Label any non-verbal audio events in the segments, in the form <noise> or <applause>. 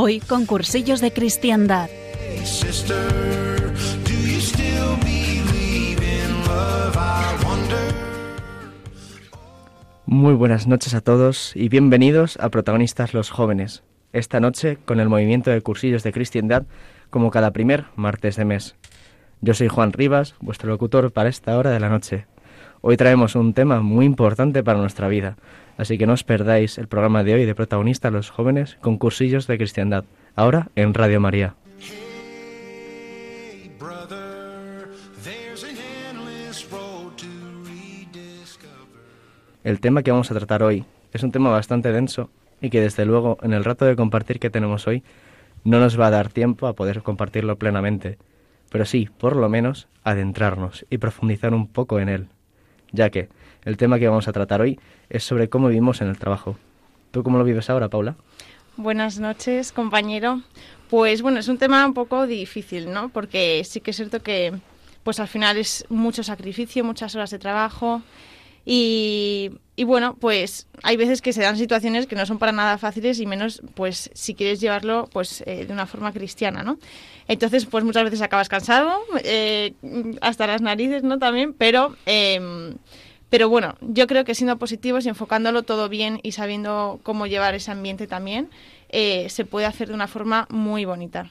Hoy con cursillos de cristiandad. Muy buenas noches a todos y bienvenidos a Protagonistas los Jóvenes. Esta noche con el movimiento de cursillos de cristiandad como cada primer martes de mes. Yo soy Juan Rivas, vuestro locutor para esta hora de la noche. Hoy traemos un tema muy importante para nuestra vida, así que no os perdáis el programa de hoy de Protagonistas los Jóvenes con cursillos de cristiandad, ahora en Radio María. El tema que vamos a tratar hoy es un tema bastante denso y que desde luego en el rato de compartir que tenemos hoy no nos va a dar tiempo a poder compartirlo plenamente, pero sí, por lo menos, adentrarnos y profundizar un poco en él, ya que el tema que vamos a tratar hoy es sobre cómo vivimos en el trabajo. ¿Tú cómo lo vives ahora, Paula? Buenas noches, compañero. Pues bueno, es un tema un poco difícil, ¿no? Porque sí que es cierto que pues al final es mucho sacrificio, muchas horas de trabajo y, y bueno, pues hay veces que se dan situaciones que no son para nada fáciles y menos pues si quieres llevarlo pues eh, de una forma cristiana, ¿no? Entonces pues muchas veces acabas cansado, eh, hasta las narices, ¿no? También, pero... em, pero bueno, yo creo que siendo positivos y enfocándolo todo bien y sabiendo cómo llevar ese ambiente también, eh, se puede hacer de una forma muy bonita.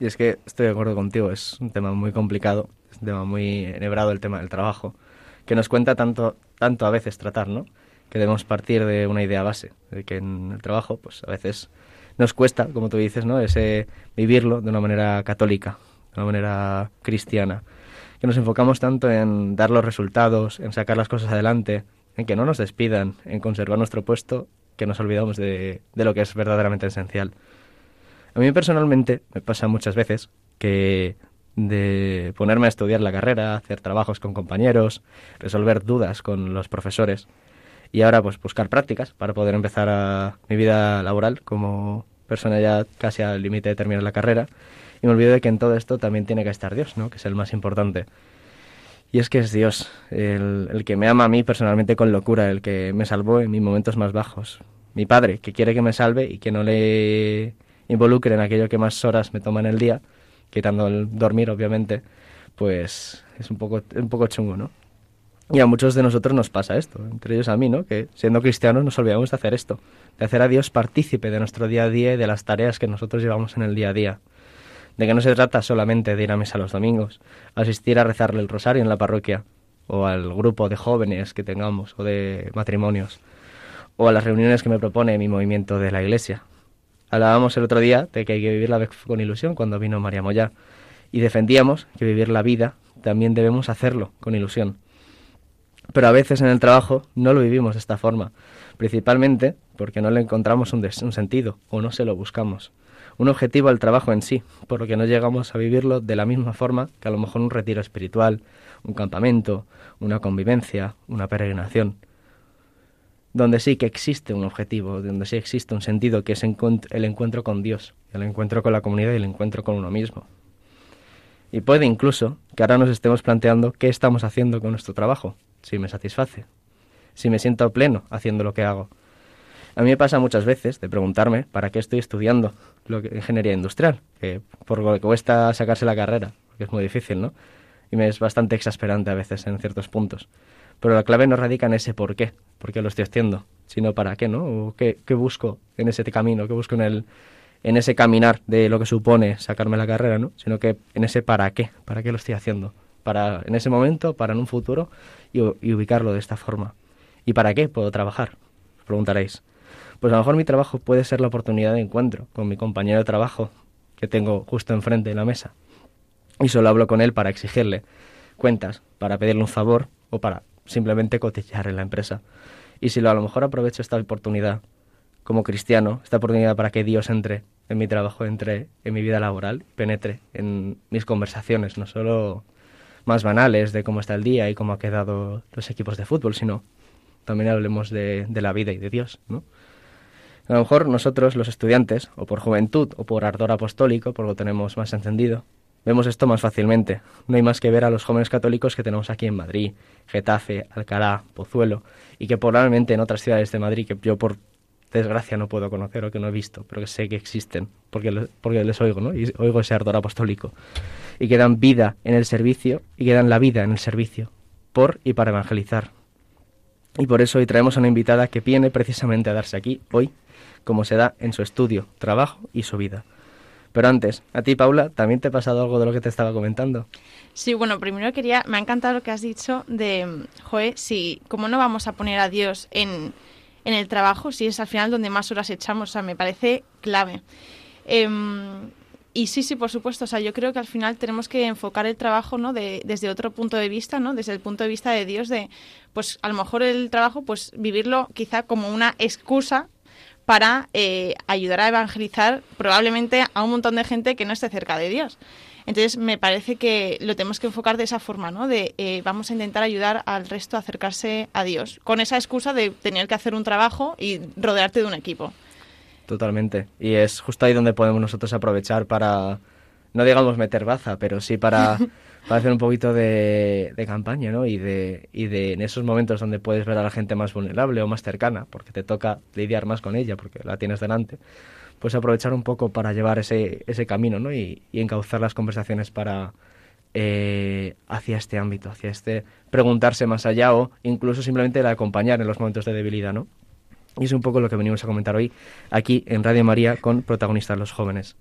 Y es que estoy de acuerdo contigo, es un tema muy complicado, es un tema muy enhebrado el tema del trabajo, que nos cuenta tanto, tanto a veces tratar, ¿no? Que debemos partir de una idea base, de que en el trabajo, pues a veces nos cuesta, como tú dices, ¿no? Ese vivirlo de una manera católica, de una manera cristiana, que nos enfocamos tanto en dar los resultados, en sacar las cosas adelante, en que no nos despidan, en conservar nuestro puesto, que nos olvidamos de, de lo que es verdaderamente esencial. A mí personalmente me pasa muchas veces que de ponerme a estudiar la carrera, hacer trabajos con compañeros, resolver dudas con los profesores y ahora pues buscar prácticas para poder empezar mi vida laboral como persona ya casi al límite de terminar la carrera y me olvido de que en todo esto también tiene que estar Dios, ¿no? que es el más importante. Y es que es Dios, el, el que me ama a mí personalmente con locura, el que me salvó en mis momentos más bajos. Mi padre, que quiere que me salve y que no le involucre en aquello que más horas me toma en el día, quitando el dormir, obviamente, pues es un poco, un poco chungo, ¿no? Y a muchos de nosotros nos pasa esto, entre ellos a mí, ¿no? Que siendo cristianos nos olvidamos de hacer esto, de hacer a Dios partícipe de nuestro día a día y de las tareas que nosotros llevamos en el día a día. De que no se trata solamente de ir a misa los domingos, asistir a rezarle el rosario en la parroquia, o al grupo de jóvenes que tengamos, o de matrimonios, o a las reuniones que me propone mi movimiento de la iglesia. Hablábamos el otro día de que hay que vivir la fe con ilusión cuando vino María Moya, y defendíamos que vivir la vida también debemos hacerlo con ilusión. Pero a veces en el trabajo no lo vivimos de esta forma, principalmente porque no le encontramos un sentido o no se lo buscamos. Un objetivo al trabajo en sí, por lo que no llegamos a vivirlo de la misma forma que a lo mejor un retiro espiritual, un campamento, una convivencia, una peregrinación. Donde sí que existe un objetivo, donde sí existe un sentido, que es el encuentro con Dios, el encuentro con la comunidad y el encuentro con uno mismo. Y puede incluso que ahora nos estemos planteando qué estamos haciendo con nuestro trabajo, si me satisface, si me siento pleno haciendo lo que hago. A mí me pasa muchas veces de preguntarme para qué estoy estudiando lo que, ingeniería industrial, que por lo que cuesta sacarse la carrera, porque es muy difícil, ¿no? Y me es bastante exasperante a veces en ciertos puntos. Pero la clave no radica en ese por qué, por qué lo estoy haciendo, sino para qué, ¿no? O qué, qué busco en ese camino, qué busco en el, en ese caminar de lo que supone sacarme la carrera, ¿no? Sino que en ese para qué, para qué lo estoy haciendo. Para en ese momento, para en un futuro y, y ubicarlo de esta forma. ¿Y para qué puedo trabajar? Os preguntaréis. Pues a lo mejor mi trabajo puede ser la oportunidad de encuentro con mi compañero de trabajo que tengo justo enfrente de la mesa. Y solo hablo con él para exigirle cuentas, para pedirle un favor o para simplemente cotillear en la empresa. Y si lo, a lo mejor aprovecho esta oportunidad como cristiano, esta oportunidad para que Dios entre en mi trabajo, entre en mi vida laboral, penetre en mis conversaciones, no solo más banales de cómo está el día y cómo ha quedado los equipos de fútbol, sino también hablemos de, de la vida y de Dios, ¿no? A lo mejor nosotros, los estudiantes, o por juventud, o por ardor apostólico, porque lo tenemos más encendido, vemos esto más fácilmente. No hay más que ver a los jóvenes católicos que tenemos aquí en Madrid, Getafe, Alcalá, Pozuelo, y que probablemente en otras ciudades de Madrid, que yo por desgracia no puedo conocer o que no he visto, pero que sé que existen, porque, porque les oigo, ¿no? Y oigo ese ardor apostólico. Y que dan vida en el servicio, y que dan la vida en el servicio, por y para evangelizar. Y por eso hoy traemos a una invitada que viene precisamente a darse aquí, hoy, como se da en su estudio, trabajo y su vida. Pero antes, a ti, Paula, ¿también te ha pasado algo de lo que te estaba comentando? Sí, bueno, primero quería, me ha encantado lo que has dicho de, Joe, si, ¿cómo no vamos a poner a Dios en, en el trabajo si es al final donde más horas echamos? O sea, me parece clave. Em, y sí, sí, por supuesto. O sea, yo creo que al final tenemos que enfocar el trabajo, ¿no? De, desde otro punto de vista, ¿no? Desde el punto de vista de Dios, de, pues a lo mejor el trabajo, pues vivirlo quizá como una excusa para eh, ayudar a evangelizar probablemente a un montón de gente que no esté cerca de Dios. Entonces me parece que lo tenemos que enfocar de esa forma, ¿no? De eh, vamos a intentar ayudar al resto a acercarse a Dios, con esa excusa de tener que hacer un trabajo y rodearte de un equipo. Totalmente. Y es justo ahí donde podemos nosotros aprovechar para, no digamos meter baza, pero sí para <laughs> para hacer un poquito de, campaña, ¿no? Y de, y de en esos momentos donde puedes ver a la gente más vulnerable o más cercana, porque te toca lidiar más con ella, porque la tienes delante, pues aprovechar un poco para llevar ese, ese camino, ¿no? Y, y encauzar las conversaciones para eh, hacia este ámbito, hacia este preguntarse más allá o incluso simplemente el acompañar en los momentos de debilidad, ¿no? Y es un poco lo que venimos a comentar hoy aquí en Radio María con protagonistas los jóvenes.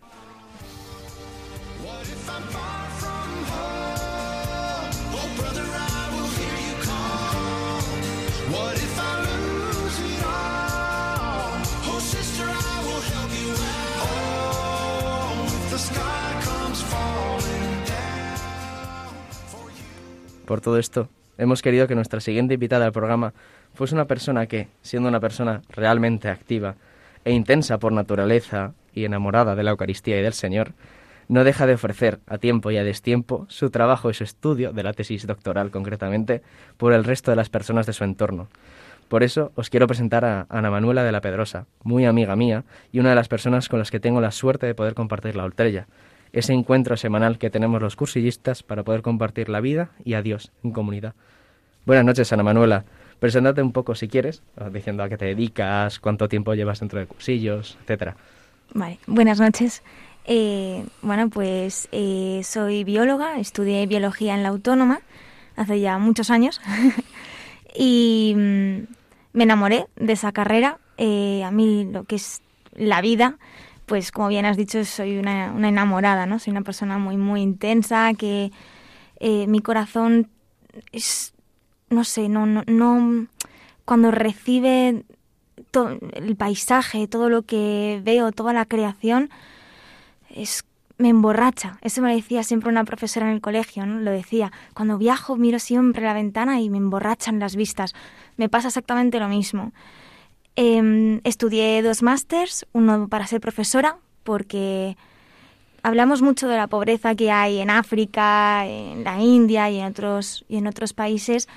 Por todo esto, hemos querido que nuestra siguiente invitada al programa fuese una persona que, siendo una persona realmente activa e intensa por naturaleza y enamorada de la Eucaristía y del Señor, no deja de ofrecer a tiempo y a destiempo su trabajo y su estudio de la tesis doctoral concretamente por el resto de las personas de su entorno. Por eso os quiero presentar a Ana Manuela de la Pedrosa, muy amiga mía y una de las personas con las que tengo la suerte de poder compartir la ultrella, ese encuentro semanal que tenemos los cursillistas para poder compartir la vida y a Dios en comunidad. Buenas noches, Ana Manuela. Preséntate un poco si quieres, diciendo a qué te dedicas, cuánto tiempo llevas dentro de cursillos, etcétera. Vale, buenas noches. Eh, bueno, pues eh, soy bióloga, estudié biología en la Autónoma hace ya muchos años <laughs> y mm, me enamoré de esa carrera. Eh, a mí lo que es la vida pues como bien has dicho, soy una, enamorada, ¿no? Soy una persona muy, muy intensa, que eh, mi corazón es, no sé, no, no, cuando recibe el paisaje, todo lo que veo, toda la creación, es me emborracha. Eso me lo decía siempre una profesora en el colegio, ¿no? Lo decía, cuando viajo miro siempre la ventana y me emborrachan las vistas. Me pasa exactamente lo mismo. Em, estudié dos másters, uno para ser profesora, porque hablamos mucho de la pobreza que hay en África, en la India y en otros, y en otros países,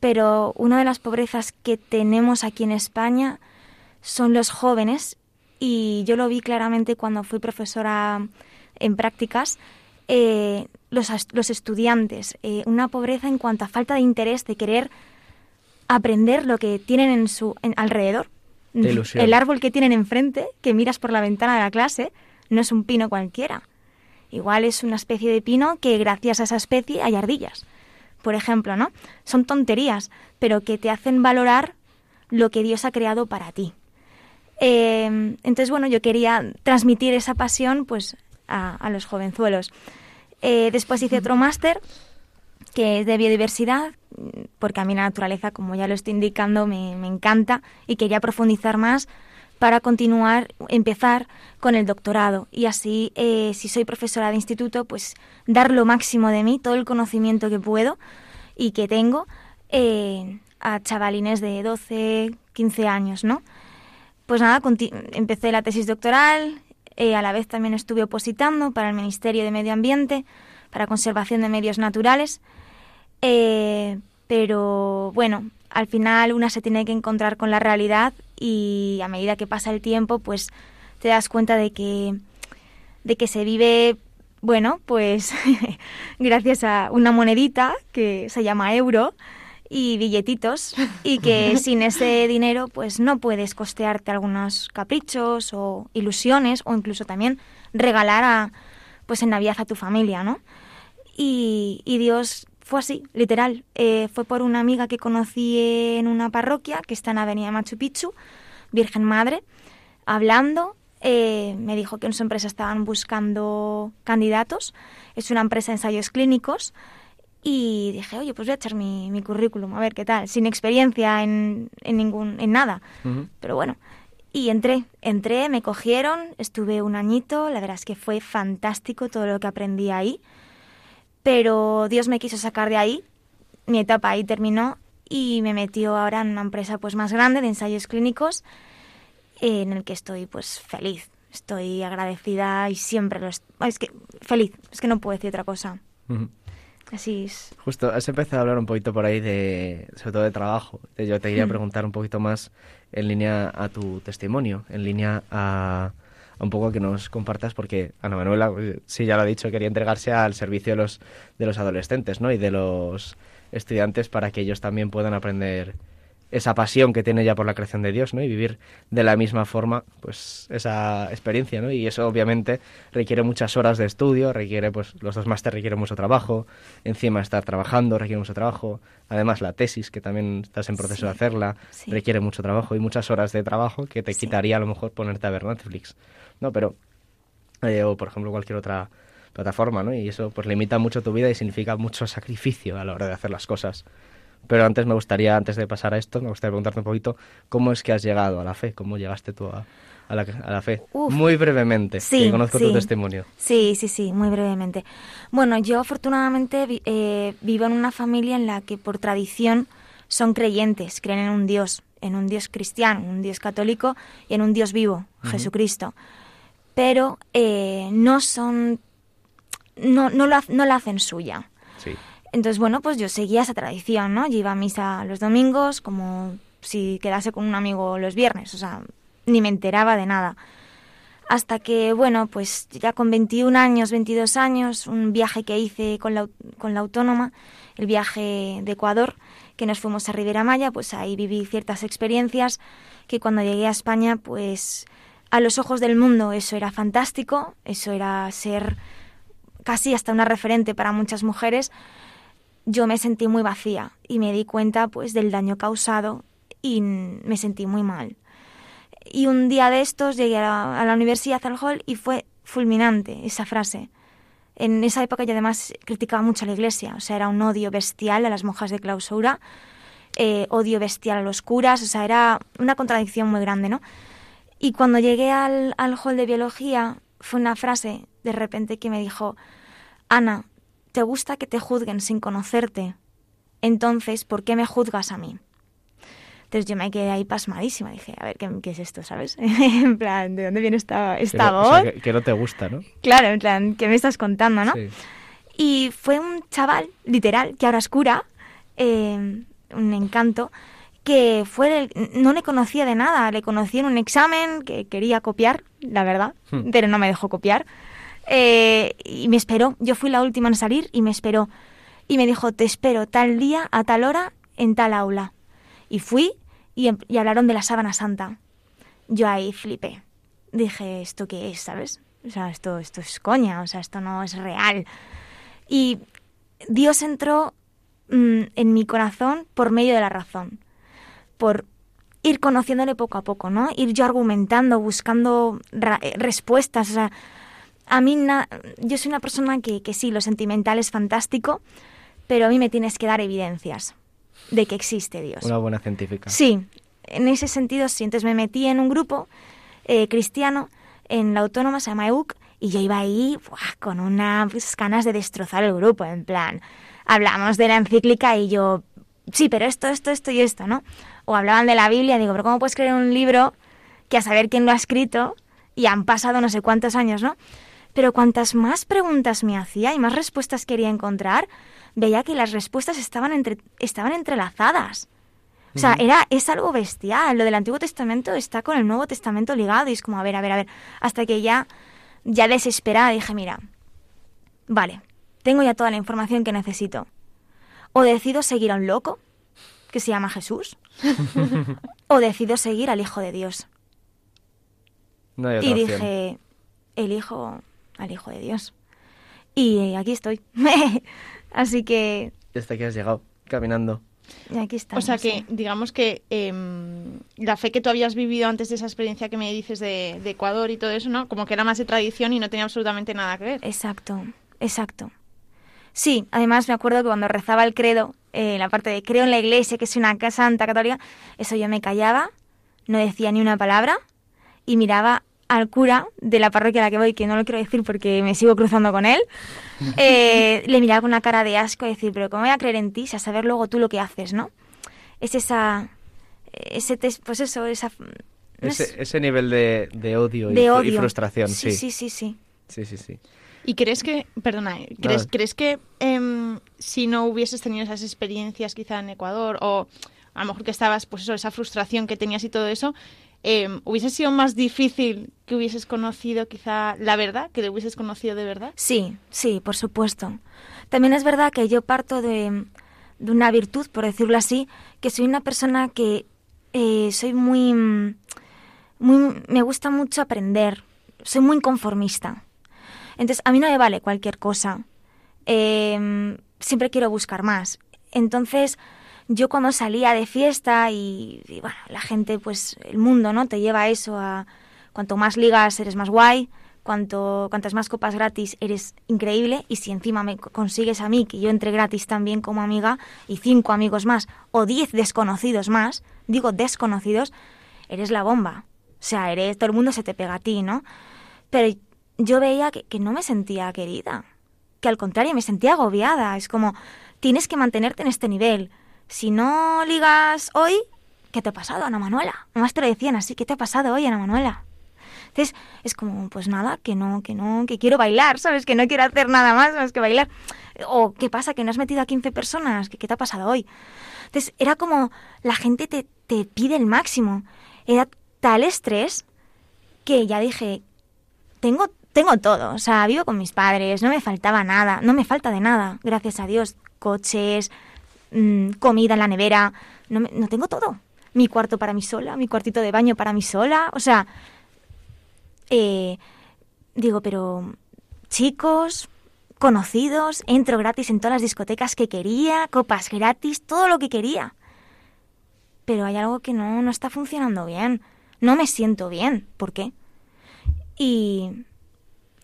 pero una de las pobrezas que tenemos aquí en España son los jóvenes y yo lo vi claramente cuando fui profesora en prácticas. Eh, los, los, estudiantes, eh, una pobreza en cuanto a falta de interés de querer aprender lo que tienen en su alrededor. El árbol que tienen enfrente, que miras por la ventana de la clase, no es un pino cualquiera. Igual es una especie de pino que gracias a esa especie hay ardillas. Por ejemplo, ¿no? Son tonterías, pero que te hacen valorar lo que Dios ha creado para ti. Em, entonces, bueno, yo quería transmitir esa pasión pues a, los jovenzuelos. Eh, después hice otro máster que es de biodiversidad, porque a mí la naturaleza, como ya lo estoy indicando, me, encanta y quería profundizar más para continuar, empezar con el doctorado y así, eh, si soy profesora de instituto, pues dar lo máximo de mí, todo el conocimiento que puedo y que tengo, eh, a chavalines de 12, 15 años, ¿no? Pues nada, empecé la tesis doctoral, eh, a la vez también estuve opositando para el Ministerio de Medio Ambiente, para conservación de medios naturales, eh, pero bueno, al final una se tiene que encontrar con la realidad y a medida que pasa el tiempo, pues te das cuenta de que, de que se vive, bueno, pues <laughs> gracias a una monedita que se llama euro y billetitos y que <laughs> sin ese dinero pues no puedes costearte algunos caprichos o ilusiones o incluso también regalar a pues en Navidad a tu familia, ¿no? Y, y Dios fue así, literal. Eh, fue por una amiga que conocí en una parroquia que está en Avenida Machu Picchu, Virgen Madre, hablando. Eh, me dijo que en su empresa estaban buscando candidatos. Es una empresa de ensayos clínicos. Y dije, oye, pues voy a echar mi, currículum, a ver qué tal. Sin experiencia en, en ningún, en nada. Pero bueno, y entré, entré, me cogieron, estuve un añito, la verdad es que fue fantástico todo lo que aprendí ahí pero Dios me quiso sacar de ahí, mi etapa ahí terminó y me metió ahora en una empresa pues más grande de ensayos clínicos en el que estoy pues feliz, estoy agradecida y siempre lo estoy, es que feliz, es que no puedo decir otra cosa. Así es. Justo, has empezado a hablar un poquito por ahí de, sobre todo de trabajo. Yo te iría a mm. preguntar un poquito más en línea a tu testimonio, en línea a, un poco que nos compartas, porque Ana Manuela, pues, sí, ya lo ha dicho, quería entregarse al servicio de los, de los adolescentes ¿no? y de los estudiantes para que ellos también puedan aprender esa pasión que tiene ya por la creación de Dios, ¿no? Y vivir de la misma forma, pues, esa experiencia, ¿no? Y eso obviamente requiere muchas horas de estudio, requiere, pues, los dos másteres requieren mucho trabajo, encima estar trabajando requiere mucho trabajo, además la tesis, que también estás en proceso de hacerla, requiere mucho trabajo y muchas horas de trabajo que te quitaría a lo mejor ponerte a ver Netflix. ¿No? Pero, eh, o por ejemplo cualquier otra plataforma, ¿no? Y eso pues limita mucho tu vida y significa mucho sacrificio a la hora de hacer las cosas. Pero antes me gustaría, antes de pasar a esto, me gustaría preguntarte un poquito cómo es que has llegado a la fe, cómo llegaste tú a, a, la, a la, fe. muy brevemente, sí, que conozco tu testimonio. Sí, sí, sí, muy brevemente. Bueno, yo afortunadamente eh, vivo en una familia en la que por tradición son creyentes, creen en un Dios, en un Dios cristiano, un Dios católico y en un Dios vivo, Jesucristo pero eh, no son, no, no, lo, no la hacen suya. Entonces, bueno, pues yo seguía esa tradición, ¿no? Yo iba a misa los domingos como si quedase con un amigo los viernes, o sea, ni me enteraba de nada. Hasta que, bueno, pues ya con 21 años, 22 años, un viaje que hice con la, con la autónoma, el viaje de Ecuador, que nos fuimos a Ribera Maya, pues ahí viví ciertas experiencias que cuando llegué a España, pues a los ojos del mundo eso era fantástico, eso era ser casi hasta una referente para muchas mujeres, yo me sentí muy vacía y me di cuenta pues del daño causado y me sentí muy mal. Y un día de estos llegué a la, Universidad al Hall y fue fulminante esa frase. En esa época yo además criticaba mucho a la iglesia, o sea, era un odio bestial a las monjas de clausura, eh, odio bestial a los curas, o sea, era una contradicción muy grande, ¿no? Y cuando llegué al, al hall de biología, fue una frase de repente que me dijo, Ana, ¿te gusta que te juzguen sin conocerte? Entonces, ¿por qué me juzgas a mí? Entonces yo me quedé ahí pasmadísima. Dije, a ver, ¿qué, es esto, sabes? <laughs> en plan, ¿de dónde viene esta, esta voz? que, no te gusta, ¿no? Claro, en plan, ¿qué me estás contando, no? Y fue un chaval, literal, que ahora es cura, eh, un encanto, que fue no le conocía de nada, le conocí en un examen que quería copiar, la verdad, hmm. pero no me dejó copiar. Eh, y me esperó, yo fui la última en salir y me esperó. Y me dijo, te espero tal día, a tal hora, en tal aula. Y fui y, em, y hablaron de la sábana santa. Yo ahí flipé. Dije, ¿esto qué es, sabes? O sea, esto, esto es coña, o sea, esto no es real. Y Dios entró mm, en mi corazón por medio de la razón por ir conociéndole poco a poco, ¿no? Ir yo argumentando, buscando eh, respuestas. O sea, a mí, yo soy una persona que, que sí, lo sentimental es fantástico, pero a mí me tienes que dar evidencias de que existe Dios. Una buena científica. Sí, en ese sentido sí. Entonces me metí en un grupo eh, cristiano en la autónoma, se llama EUC, y yo iba ahí con unas ganas de destrozar el grupo, en plan, hablamos de la encíclica y yo sí, pero esto, esto, esto y esto, ¿no? O hablaban de la Biblia, digo, pero ¿cómo puedes creer un libro que a saber quién lo ha escrito y han pasado no sé cuántos años, ¿no? Pero cuantas más preguntas me hacía y más respuestas quería encontrar, veía que las respuestas estaban, entre, estaban entrelazadas. O sea, era, es algo bestial. Lo del Antiguo Testamento está con el Nuevo Testamento ligado y es como, a ver, a ver, a ver. Hasta que ya, ya desesperada dije, mira, vale, tengo ya toda la información que necesito. O decido seguir a un loco, que se llama Jesús, o decido seguir al Hijo de Dios. No hay otra Y opción. dije, elijo al Hijo de Dios. Y aquí estoy. <laughs> Así que Y hasta aquí has llegado, caminando. aquí O estamos. sea que, sí. digamos que em, la fe que tú habías vivido antes de esa experiencia que me dices de, de Ecuador y todo eso, ¿no? Como que era más de tradición y no tenía absolutamente nada que ver. Exacto, exacto. Sí, además me acuerdo que cuando rezaba el credo, eh, la parte de creo en la iglesia, que es una casa santa católica, eso yo me callaba, no decía ni una palabra y miraba al cura de la parroquia a la que voy, que no lo quiero decir porque me sigo cruzando con él, <laughs> eh, le miraba con una cara de asco y decir, pero ¿cómo voy a creer en ti si a saber luego tú lo que haces, no? Es esa, ese, tes- pues eso, esa... no es- Ese, ese nivel de, de odio, y, de fru- odio. y frustración, sí. Sí, sí, sí, sí. Sí, sí, sí. ¿Y crees que, perdona, eh, ¿crees. ¿crees que em, si no hubieses tenido esas experiencias quizá en Ecuador o a lo mejor que estabas, pues eso, esa frustración que tenías y todo eso, em, hubiese sido más difícil que hubieses conocido quizá la verdad, que le hubieses conocido de verdad? Sí, sí, por supuesto. También es verdad que yo parto de, de una virtud, por decirlo así, que soy una persona que eh, soy muy, muy... Me gusta mucho aprender, soy muy conformista. Entonces, a mí no me vale cualquier cosa. Eh, siempre quiero buscar más. Entonces, yo cuando salía de fiesta y, bueno, la gente, pues el mundo, ¿no? Te lleva a eso, a cuanto más ligas eres más guay, cuanto cuantas más copas gratis eres increíble y si encima me co- consigues a mí que yo entre gratis también como amiga y cinco amigos más o diez desconocidos más, digo desconocidos, eres la bomba. O sea, eres todo el mundo se te pega a ti, ¿no? Pero yo veía que, que no me sentía querida, que al contrario me sentía agobiada. Es como, tienes que mantenerte en este nivel. Si no ligas hoy, ¿qué te ha pasado, Ana Manuela? Nomás te lo decían así, ¿qué te ha pasado hoy, Ana Manuela? Entonces, es como, pues nada, que no, que no, que quiero bailar, ¿sabes? Que no quiero hacer nada más más que bailar. O, ¿qué pasa? Que no has metido a 15 personas, ¿qué, qué te ha pasado hoy? Entonces, era como, la gente te, te pide el máximo. Era tal estrés que ya dije, tengo, tengo todo. O sea, vivo con mis padres, no me faltaba nada, no me falta de nada, gracias a Dios. Coches, mm, comida en la nevera, no, me- no tengo todo. Mi cuarto para mí sola, mi cuartito de baño para mí sola. O sea, eh, digo, pero chicos, conocidos, entro gratis en todas las discotecas que quería, copas gratis, todo lo que quería. Pero hay algo que no, no está funcionando bien. No me siento bien. ¿Por qué? Y,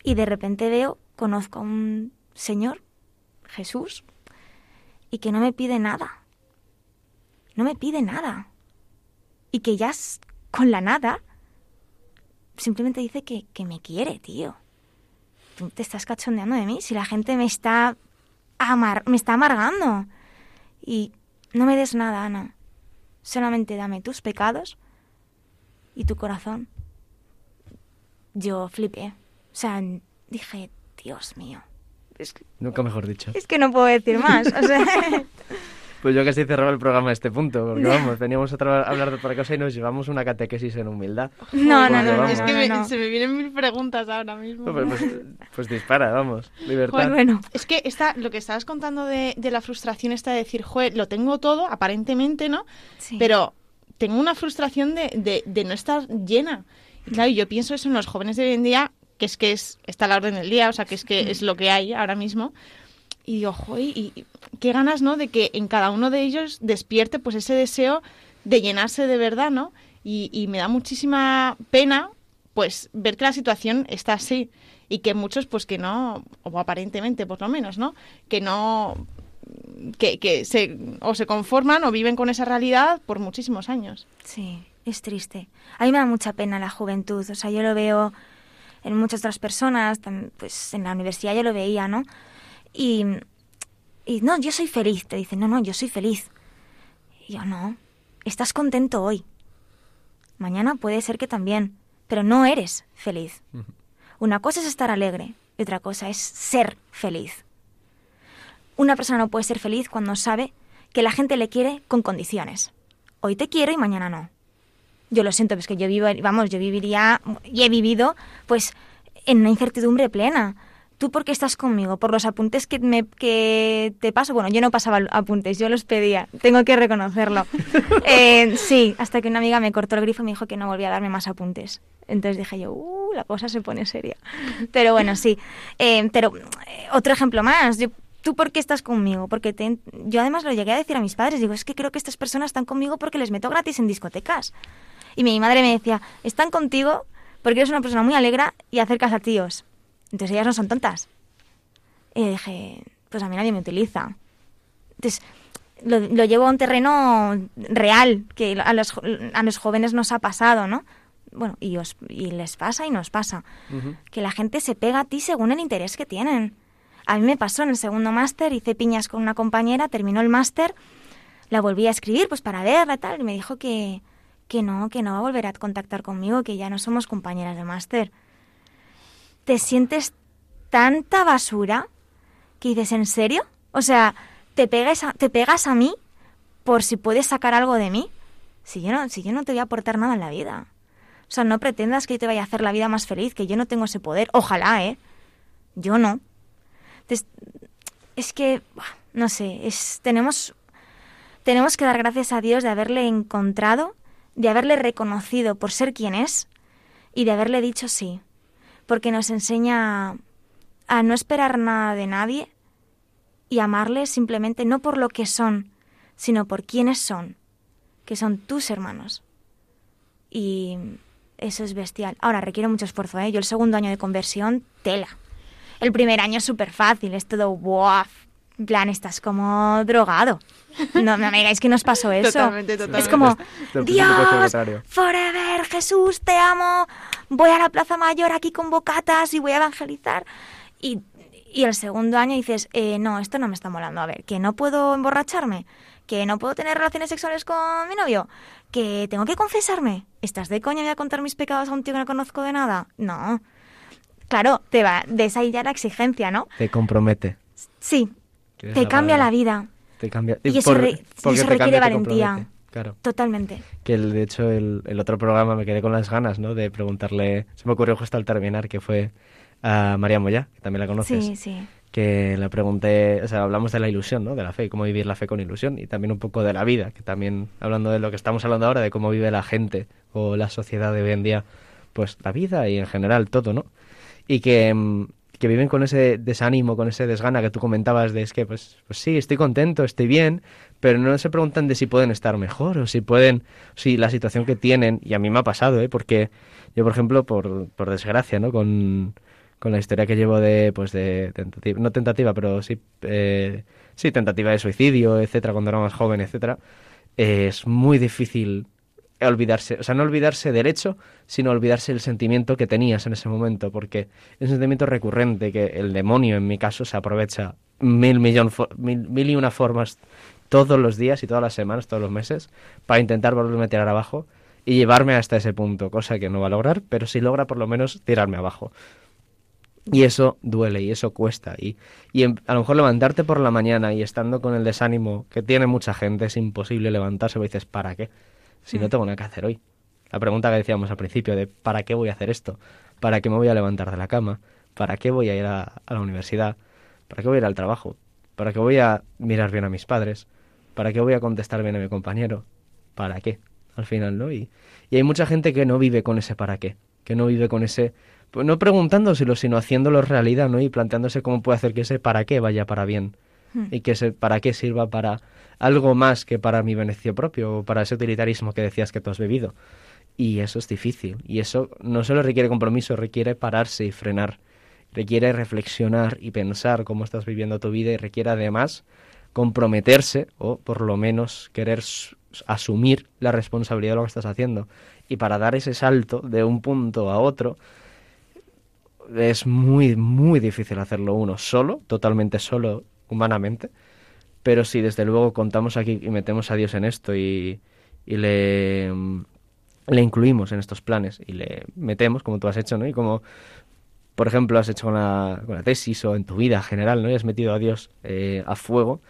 y de repente veo, conozco a un señor, Jesús, y que no me pide nada. No me pide nada. Y que ya con la nada simplemente dice que, que me quiere, tío. Tú te estás cachondeando de mí. Si la gente me está, amar me está amargando. Y no me des nada, Ana. Solamente dame tus pecados y tu corazón. Yo flipé. O sea, dije, Dios mío. Es, que- Nunca mejor dicho. es que no puedo decir más. O sea, <laughs> Pues yo casi cerraba el programa a este punto, porque vamos, veníamos a hablar de otra cosa y nos llevamos una catequesis en humildad. no, no, no, no, es que me- no. se me vienen mil preguntas ahora mismo. Pues, pues- pues dispara, vamos, libertad. Pues bueno, Es que esta, lo que estabas contando de, de la frustración está de decir, joder, lo tengo todo, aparentemente, ¿no? sí. Pero tengo una frustración de, de, de no estar llena. Y claro, yo pienso eso en los jóvenes de hoy en día, que es que es, está la orden del día, o sea, que es que es lo que hay ahora mismo. Y digo, joder, y, y qué ganas, ¿no? De que en cada uno de ellos despierte pues ese deseo de llenarse de verdad, ¿no? Y, y me da muchísima pena, pues, ver que la situación está así. Y que muchos, pues, que no, o aparentemente, por lo menos, ¿no? Que no que, que se, o se conforman o viven con esa realidad por muchísimos años. Sí, es triste. A mí me da mucha pena la juventud. O sea, yo lo veo en muchas otras personas, pues en la universidad yo lo veía, ¿no? Y, y no, yo soy feliz, te dicen, no, no, yo soy feliz. Y yo, no, estás contento hoy. Mañana puede ser que también, pero no eres feliz. Una cosa es estar alegre y otra cosa es ser feliz. Una persona no puede ser feliz cuando sabe que la gente le quiere con condiciones. Hoy te quiero y mañana no. Yo lo siento, es que yo vivo, vamos, yo viviría y he vivido pues en una incertidumbre plena. ¿Tú por qué estás conmigo? ¿Por los apuntes que, me, que te paso? Bueno, yo no pasaba apuntes, yo los pedía, tengo que reconocerlo. <laughs> Eh, sí, hasta que una amiga me cortó el grifo y me dijo que no volvía a darme más apuntes. Entonces dije yo, uh, la cosa se pone seria. Pero bueno, sí. Eh, pero eh, otro ejemplo más. Yo, ¿Tú por qué estás conmigo? Porque te, yo además lo llegué a decir a mis padres. Digo, es que creo que estas personas están conmigo porque les meto gratis en discotecas. Y mi madre me decía, están contigo porque eres una persona muy alegre y acercas a tíos. Entonces ellas no son tontas. Y dije, pues a mí nadie me utiliza. Entonces lo, llevo a un terreno real, que a los, a los jóvenes nos ha pasado, ¿no? Bueno, y, os, y les pasa y nos pasa. Que la gente se pega a ti según el interés que tienen. A mí me pasó en el segundo máster, hice piñas con una compañera, terminó el máster, la volví a escribir pues para verla y tal, y me dijo que, que no, que no va a volver a contactar conmigo, que ya no somos compañeras de máster. Te sientes tanta basura que dices, ¿en serio? O sea, ¿te pegas a, te pegas a mí por si puedes sacar algo de mí? Si yo, no, si yo no te voy a aportar nada en la vida. O sea, no pretendas que yo te vaya a hacer la vida más feliz, que yo no tengo ese poder. Ojalá, ¿eh? Yo no. Es que, no sé, es, tenemos, tenemos que dar gracias a Dios de haberle encontrado, de haberle reconocido por ser quien es y de haberle dicho sí. Porque nos enseña a no esperar nada de nadie y amarle simplemente no por lo que son, sino por quienes son, que son tus hermanos. Y eso es bestial. Ahora requiere mucho esfuerzo, ¿eh? Yo el segundo año de conversión, tela. El primer año es súper fácil, es todo, wow, en plan, estás como drogado. No, me digáis que nos pasó eso. Totalmente, totalmente. Es como, Dios, forever, Jesús, te amo. Voy a la Plaza Mayor aquí con bocatas y voy a evangelizar. Y, el segundo año dices, eh, no, esto no me está molando. A ver, que no puedo emborracharme, que no puedo tener relaciones sexuales con mi novio, que tengo que confesarme. ¿Estás de coña? ¿Voy a contar mis pecados a un tío que no conozco de nada? No. Claro, te va, de ahí ya la exigencia, ¿no? Te compromete. Sí, te cambia la vida. Te cambia. Y eso, requiere valentía. Claro. Totalmente. Que el, de hecho el, el, otro programa me quedé con las ganas, ¿no? De preguntarle, se me ocurrió justo al terminar, que fue a María Moya, que también la conoces. Sí, sí. Que le pregunté, o sea, hablamos de la ilusión, ¿no? De la fe, cómo vivir la fe con ilusión y también un poco de la vida, que también hablando de lo que estamos hablando ahora, de cómo vive la gente o la sociedad de hoy en día, pues la vida y en general todo, ¿no? Y que, mm, que viven con ese desánimo, con ese desgana que tú comentabas de es que, pues, pues sí, estoy contento, estoy bien, pero no se preguntan de si pueden estar mejor o si pueden, si la situación que tienen, y a mí me ha pasado, ¿eh? Porque yo, por ejemplo, por, por desgracia, ¿no? Con con la historia que llevo de, pues de tentativa, no tentativa, pero sí, eh, sí, tentativa de suicidio, etcétera, cuando era más joven, etcétera, es muy difícil olvidarse, o sea, no olvidarse del hecho, sino olvidarse el sentimiento que tenías en ese momento, porque es un sentimiento recurrente que el demonio, en mi caso, se aprovecha mil, millón, mil, mil y una formas todos los días y todas las semanas, todos los meses, para intentar volverme a tirar abajo y llevarme hasta ese punto, cosa que no va a lograr, pero sí logra por lo menos tirarme abajo. Y eso duele y eso cuesta. Y, y a lo mejor levantarte por la mañana y estando con el desánimo que tiene mucha gente, es imposible levantarse y dices, ¿para qué? Si no mm. tengo nada que hacer hoy. La pregunta que decíamos al principio de ¿para qué voy a hacer esto? ¿Para qué me voy a levantar de la cama? ¿Para qué voy a ir a, la universidad? ¿Para qué voy a ir al trabajo? ¿Para qué voy a mirar bien a mis padres? ¿Para qué voy a contestar bien a mi compañero? ¿Para qué? Al final, ¿no? Y, y hay mucha gente que no vive con ese para qué, que no vive con ese pues no preguntándoselo, sino haciéndolo realidad, ¿no? Y planteándose cómo puede hacer que ese para qué vaya para bien. Hmm. Y que ese para qué sirva para algo más que para mi beneficio propio o para ese utilitarismo que decías que tú has bebido. Y eso es difícil. Y eso no solo requiere compromiso, requiere pararse y frenar. Requiere reflexionar y pensar cómo estás viviendo tu vida y requiere además comprometerse o por lo menos querer asumir la responsabilidad de lo que estás haciendo. Y para dar ese salto de un punto a otro, es muy, muy difícil hacerlo uno solo, totalmente solo humanamente, pero si desde luego contamos aquí y metemos a Dios en esto y, y le, le incluimos en estos planes y le metemos, como tú has hecho, ¿no? Y como, por ejemplo, has hecho con la tesis o en tu vida general, ¿no? Y has metido a Dios eh, a fuego,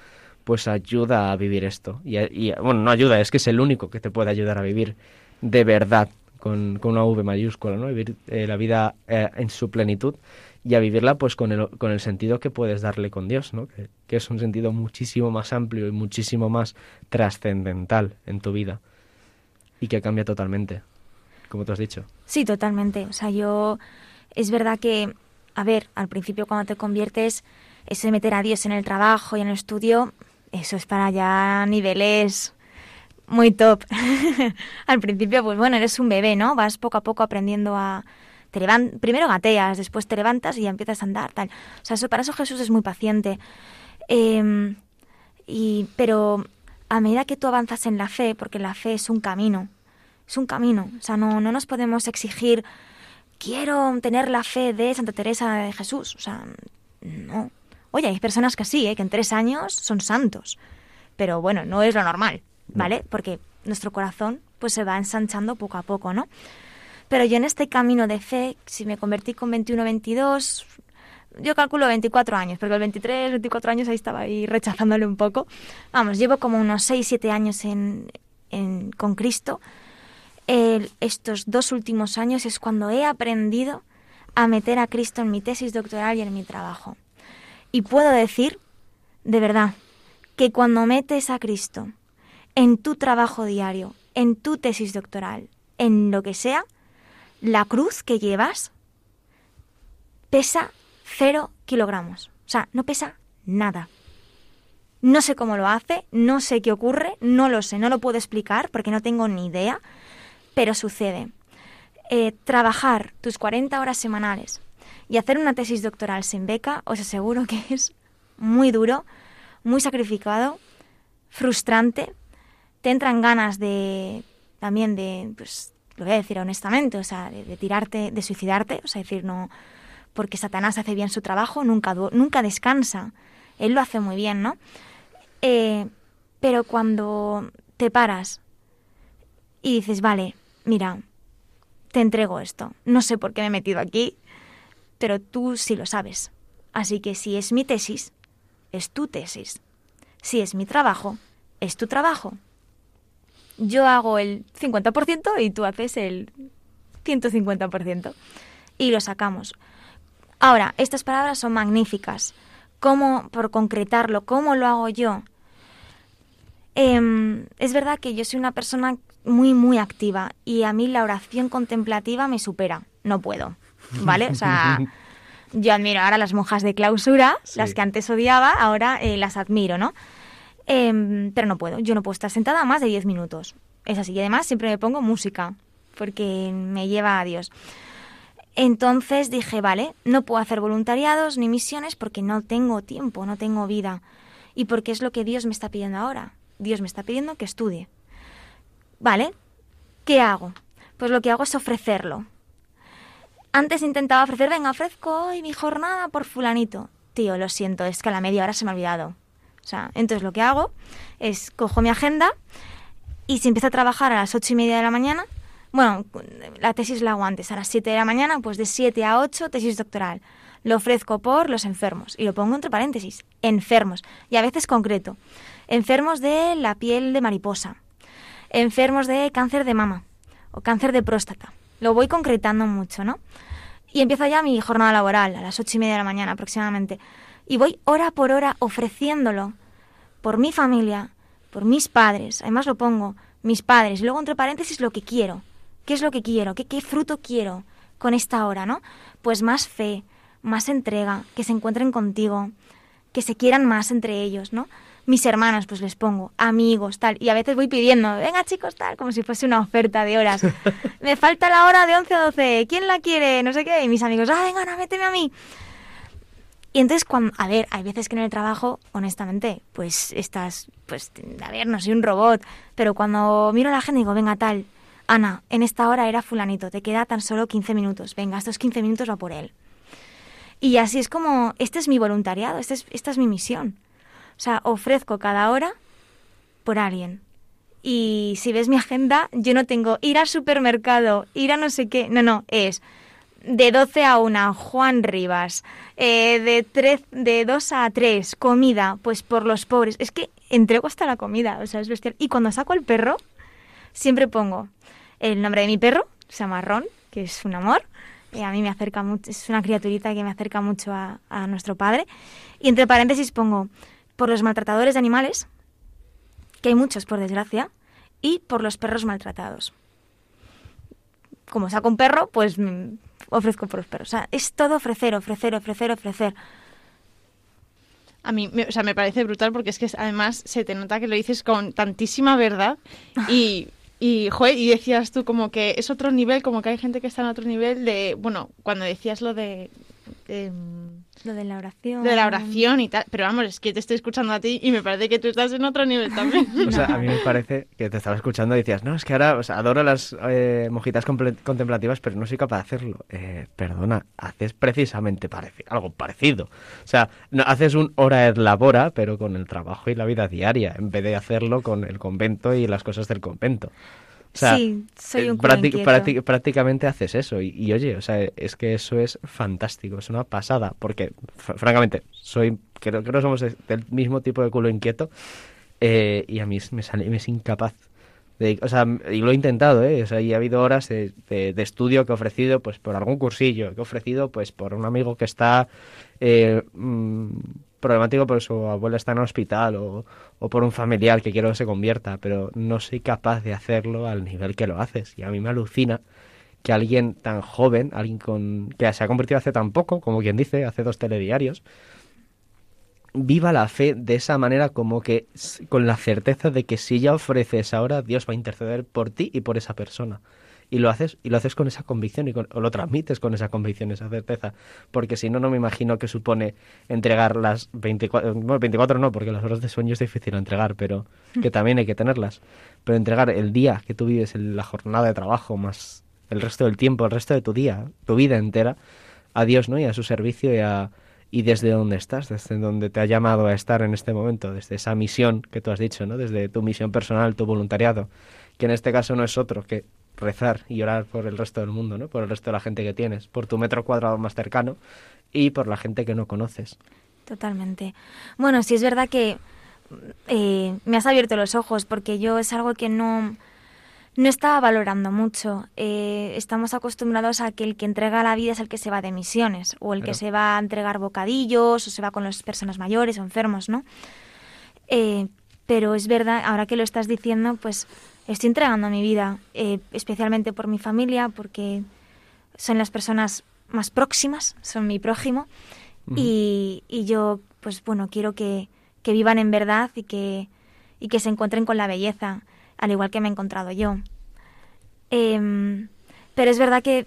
pues ayuda a vivir esto. Y, y, bueno, no ayuda, es que es el único que te puede ayudar a vivir de verdad, con, con una V mayúscula, ¿no? Vivir eh, la vida eh, en su plenitud y a vivirla pues con el, con el sentido que puedes darle con Dios, ¿no? Que, es un sentido muchísimo más amplio y muchísimo más trascendental en tu vida y que cambia totalmente, como tú has dicho. Sí, totalmente. O sea, yo es verdad que, a ver, al principio cuando te conviertes, eso de meter a Dios en el trabajo y en el estudio, eso es para ya niveles muy top. <laughs> al principio, pues bueno, eres un bebé, ¿no? Vas poco a poco aprendiendo a... Te levan... Primero gateas, después te levantas y ya empiezas a andar, tal. O sea, eso, para eso Jesús es muy paciente. Eh, y, pero a medida que tú avanzas en la fe, porque la fe es un camino, es un camino, o sea, no, no nos podemos exigir, quiero tener la fe de Santa Teresa de Jesús, o sea, no. Oye, hay personas que sí, ¿eh? que en tres años son santos, pero bueno, no es lo normal, ¿vale? Porque nuestro corazón pues se va ensanchando poco a poco, ¿no? Pero yo en este camino de fe, si me convertí con 21, 22, yo calculo 24 años, porque el 23, 24 años ahí estaba ahí rechazándole un poco. Vamos, llevo como unos 6, 7 años en, con Cristo. Estos dos últimos años es cuando he aprendido a meter a Cristo en mi tesis doctoral y en mi trabajo. Y puedo decir, de verdad, que cuando metes a Cristo en tu trabajo diario, en tu tesis doctoral, en lo que sea, la cruz que llevas pesa cero kilogramos. O sea, no pesa nada. No sé cómo lo hace, no sé qué ocurre, no lo sé, no lo puedo explicar porque no tengo ni idea, pero sucede. Eh, trabajar tus 40 horas semanales y hacer una tesis doctoral sin beca, os aseguro que es muy duro, muy sacrificado, frustrante, te entran ganas de también de, pues, lo voy a decir honestamente, o sea, de, tirarte, de suicidarte, o sea, decir, no, porque Satanás hace bien su trabajo, nunca, nunca descansa. Él lo hace muy bien, ¿no? Eh, pero cuando te paras y dices, vale, mira, te entrego esto. No sé por qué me he metido aquí, pero tú sí lo sabes. Así que si es mi tesis, es tu tesis. Si es mi trabajo, es tu trabajo. Yo hago el 50% y tú haces el 150%. Y lo sacamos. Ahora, estas palabras son magníficas. ¿Cómo, por concretarlo, cómo lo hago yo? Eh, es verdad que yo soy una persona muy, muy activa y a mí la oración contemplativa me supera. No puedo, ¿vale? O sea, <laughs> yo admiro ahora las monjas de clausura, sí. las que antes odiaba, ahora eh, las admiro, ¿no? Eh, pero no puedo, yo no puedo estar sentada más de 10 minutos. Es así. Y además siempre me pongo música, porque me lleva a Dios. Entonces dije, vale, no puedo hacer voluntariados ni misiones porque no tengo tiempo, no tengo vida. Y porque es lo que Dios me está pidiendo ahora. Dios me está pidiendo que estudie. Vale, ¿qué hago? Pues lo que hago es ofrecerlo. Antes intentaba ofrecer, venga, ofrezco hoy mi jornada por fulanito. Tío, lo siento, es que a la media hora se me ha olvidado. O sea, entonces lo que hago es cojo mi agenda y si empiezo a trabajar a las ocho y media de la mañana, bueno, la tesis la hago antes, a las 7 de la mañana, pues de 7 a 8, tesis doctoral. Lo ofrezco por los enfermos y lo pongo entre paréntesis, enfermos, y a veces concreto. Enfermos de la piel de mariposa, enfermos de cáncer de mama o cáncer de próstata. Lo voy concretando mucho, ¿no? Y empiezo ya mi jornada laboral a las ocho y media de la mañana aproximadamente. Y voy hora por hora ofreciéndolo por mi familia, por mis padres. Además lo pongo, mis padres. Y luego entre paréntesis lo que quiero. ¿Qué es lo que quiero? ¿Qué, qué fruto quiero con esta hora, no? Pues más fe, más entrega, que se encuentren contigo, que se quieran más entre ellos, ¿no? Mis hermanos, pues les pongo, amigos, tal. Y a veces voy pidiendo, venga chicos, tal, como si fuese una oferta de horas. <laughs> Me falta la hora de 11 a 12, ¿quién la quiere? No sé qué. Y mis amigos, ah, venga, no, méteme a mí. Y entonces, cuando, a ver, hay veces que en el trabajo, honestamente, pues estás, pues, a ver, no soy un robot, pero cuando miro a la gente digo, venga, tal, Ana, en esta hora era fulanito, te queda tan solo 15 minutos, venga, estos 15 minutos va por él. Y así es como, este es mi voluntariado, este es, esta es mi misión. O sea, ofrezco cada hora por alguien. Y si ves mi agenda, yo no tengo ir al supermercado, ir a no sé qué. No, no, es de 12 a 1, Juan Rivas. Eh, de, tres, de 2 a 3, comida, pues por los pobres. Es que entrego hasta la comida, o sea, es bestial. Y cuando saco al perro, siempre pongo el nombre de mi perro, se llama Ron, que es un amor. Y a mí me acerca mucho, es una criaturita que me acerca mucho a, a nuestro padre. Y entre paréntesis pongo por los maltratadores de animales, que hay muchos por desgracia, y por los perros maltratados. Como saco un perro, pues mm, ofrezco por los perros. O sea, es todo ofrecer, ofrecer, ofrecer, ofrecer. A mí, me, o sea, me parece brutal porque es que además se te nota que lo dices con tantísima verdad y, <laughs> y, joder, y decías tú como que es otro nivel, como que hay gente que está en otro nivel de, bueno, cuando decías lo de... de Lo de la oración. de la oración y tal. Pero vamos, es que te estoy escuchando a ti y me parece que tú estás en otro nivel también. <laughs> O sea, a mí me parece que te estaba escuchando y decías, no, es que ahora o sea, adoro las eh, mojitas contemplativas, pero no soy capaz de hacerlo. Eh, perdona, haces precisamente pareci- algo parecido. O sea, no, haces un hora et labora, pero con el trabajo y la vida diaria, en vez de hacerlo con el convento y las cosas del convento. O sea, sí, soy eh, un culo prácti- prácti- prácticamente haces eso. Y, y, oye, o sea, es que eso es fantástico, es una pasada. Porque, fr- francamente, soy creo, que somos de- del mismo tipo de culo inquieto. eh, y a mí me, sale, me es incapaz. De, o sea, y lo he intentado, ¿eh? O sea, y ha habido horas de, de- de estudio que he ofrecido pues por algún cursillo, que he ofrecido pues por un amigo que está eh, mm, problemático porque su abuela está en el hospital o, o por un familiar que quiero que se convierta, pero no soy capaz de hacerlo al nivel que lo haces. Y a mí me alucina que alguien tan joven, alguien con que se ha convertido hace tan poco, como quien dice, hace dos telediarios, viva la fe de esa manera como que con la certeza de que si ya ofreces ahora, Dios va a interceder por ti y por esa persona. Y lo haces, y lo haces con esa convicción y con- o lo transmites con esa convicción, esa certeza. Porque si no, no me imagino que supone entregar las 24, bueno, 24 no, porque las horas de sueño es difícil entregar, pero <laughs> que también hay que tenerlas. Pero entregar el día que tú vives, la jornada de trabajo, más el resto del tiempo, el resto de tu día, tu vida entera, a Dios, ¿no? Y a su servicio y a, y desde donde estás, desde donde te ha llamado a estar en este momento, desde esa misión que tú has dicho, ¿no? Desde tu misión personal, tu voluntariado, que en este caso no es otro que rezar y orar por el resto del mundo, ¿no? Por el resto de la gente que tienes, por tu metro cuadrado más cercano y por la gente que no conoces. Totalmente. Bueno, sí es verdad que eh, me has abierto los ojos porque yo es algo que no, no estaba valorando mucho. Eh, estamos acostumbrados a que el que entrega la vida es el que se va de misiones o el que se va a entregar bocadillos o se va con las personas mayores o enfermos, ¿no? Eh, pero es verdad, ahora que lo estás diciendo, pues estoy entregando mi vida, eh, especialmente por mi familia, porque son las personas más próximas, son mi prójimo, y, y yo, pues bueno, quiero que, que vivan en verdad y que, y que se encuentren con la belleza, al igual que me he encontrado yo. Em, pero es verdad que,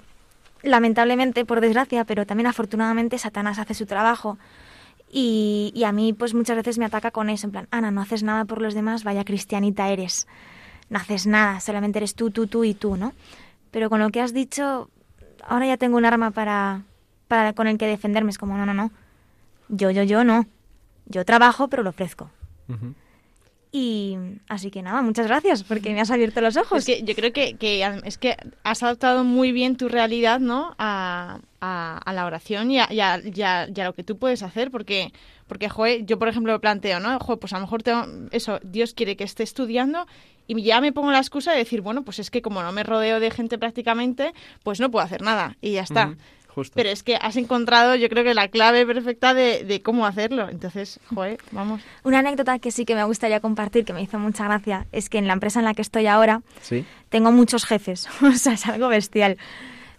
lamentablemente, por desgracia, pero también afortunadamente, Satanás hace su trabajo. Y, y a mí, pues muchas veces me ataca con eso, en plan, Ana, no haces nada por los demás, vaya cristianita eres. No haces nada, solamente eres tú, tú, tú y tú, ¿no? Pero con lo que has dicho, ahora ya tengo un arma para, para con el que defenderme. Es como, no, no, no. Yo, yo, yo no. Yo trabajo, pero lo ofrezco. Y así que nada, muchas gracias porque me has abierto los ojos. Es que yo creo que, es que has adaptado muy bien tu realidad, ¿no? A, a- a la oración y a, y a- y a- y a lo que tú puedes hacer, porque, porque, joder, yo por ejemplo lo planteo, ¿no? Joder, pues a lo mejor tengo, eso, Dios quiere que esté estudiando y ya me pongo la excusa de decir, bueno, pues es que como no me rodeo de gente prácticamente, pues no puedo hacer nada y ya está. Justo. Pero es que has encontrado, yo creo que la clave perfecta de, de cómo hacerlo. Entonces, joder, vamos. Una anécdota que sí que me gustaría compartir, que me hizo mucha gracia, es que en la empresa en la que estoy ahora Sí. tengo muchos jefes, <laughs> o sea, es algo bestial.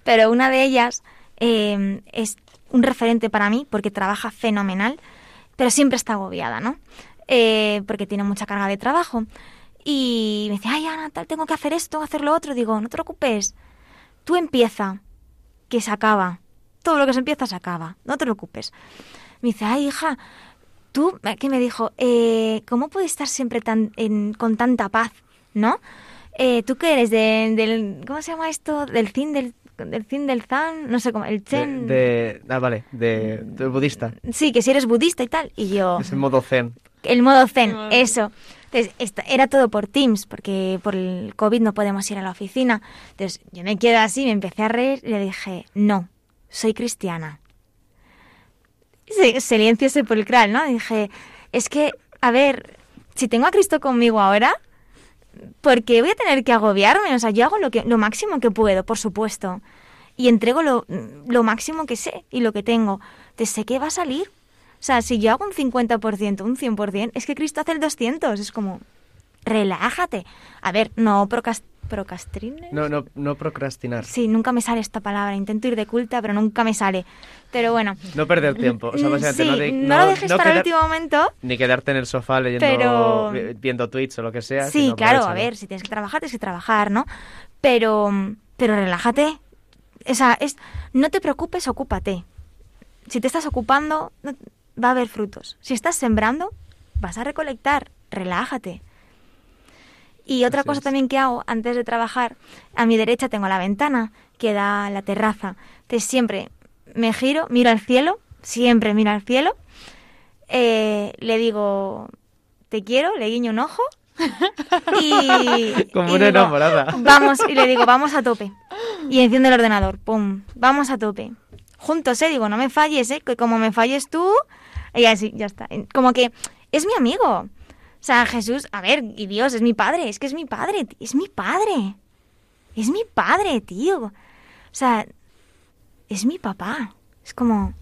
Pero una de ellas eh, es un referente para mí porque trabaja fenomenal, pero siempre está agobiada, ¿no? Eh, porque tiene mucha carga de trabajo. Y me dice, ay, Ana, tal, tengo que hacer esto, hacer lo otro. Digo, no te preocupes, tú empieza, que se acaba. Todo lo que se empieza se acaba, no te preocupes. Me dice, ay, hija, tú, ¿qué me dijo? Eh, ¿Cómo puedes estar siempre tan, en- con tanta paz, no? Eh, ¿Tú qué eres? De- del, ¿Cómo se llama esto? ¿Del Zin del, del Zin del Zan? No sé cómo, el De, Chen... de- ah, vale, de, de budista. Sí, que si eres budista y tal. Y yo... Es el modo zen. El modo zen, eso. Entonces, esta- era todo por Teams, porque por el COVID no podemos ir a la oficina. Entonces, yo me quedé así, me empecé a reír y le dije, no, soy cristiana. Silencio sepulcral, ¿no? Dije, es que, a ver, si tengo a Cristo conmigo ahora, ¿por qué voy a tener que agobiarme? O sea, yo hago lo, que, lo máximo que puedo, por supuesto. Y entrego lo, lo máximo que sé y lo que tengo. Te sé que va a salir. O sea, si yo hago un 50%, un 100%, es que Cristo hace el 200. Es como, relájate. A ver, no procrast procrastines. No, no, no procrastinar. Sí, nunca me sale esta palabra. Intento ir de culta, pero nunca me sale. Pero bueno. No perder tiempo. O sea, Mm, básicamente sí, no, de- no lo dejes para el último momento. Ni quedarte en el sofá leyendo, Pero- vi- viendo tweets o lo que sea. Sí, sino claro, a ver, si tienes que trabajar, tienes que trabajar, ¿no? Pero, pero relájate. O sea, es, no te preocupes, ocúpate. Si te estás ocupando, va a haber frutos. Si estás sembrando, vas a recolectar. Relájate. Y otra Así cosa es. también que hago antes de trabajar, a mi derecha tengo la ventana que da a la terraza. Entonces siempre me giro, miro al cielo, siempre miro al cielo, eh, le digo, te quiero, le guiño un ojo <laughs> y... Como y una digo, enamorada. Vamos, y le digo, vamos a tope. <laughs> Y enciende el ordenador, pum, vamos a tope. Juntos, ¿eh? Digo, no me falles, ¿eh? Que como me falles tú, y así, ya está. Como que es mi amigo. O sea, Jesús, a ver, y Dios, es mi padre, es que es mi padre, es mi padre. Es mi padre, tío. O sea, es mi papá. Es como,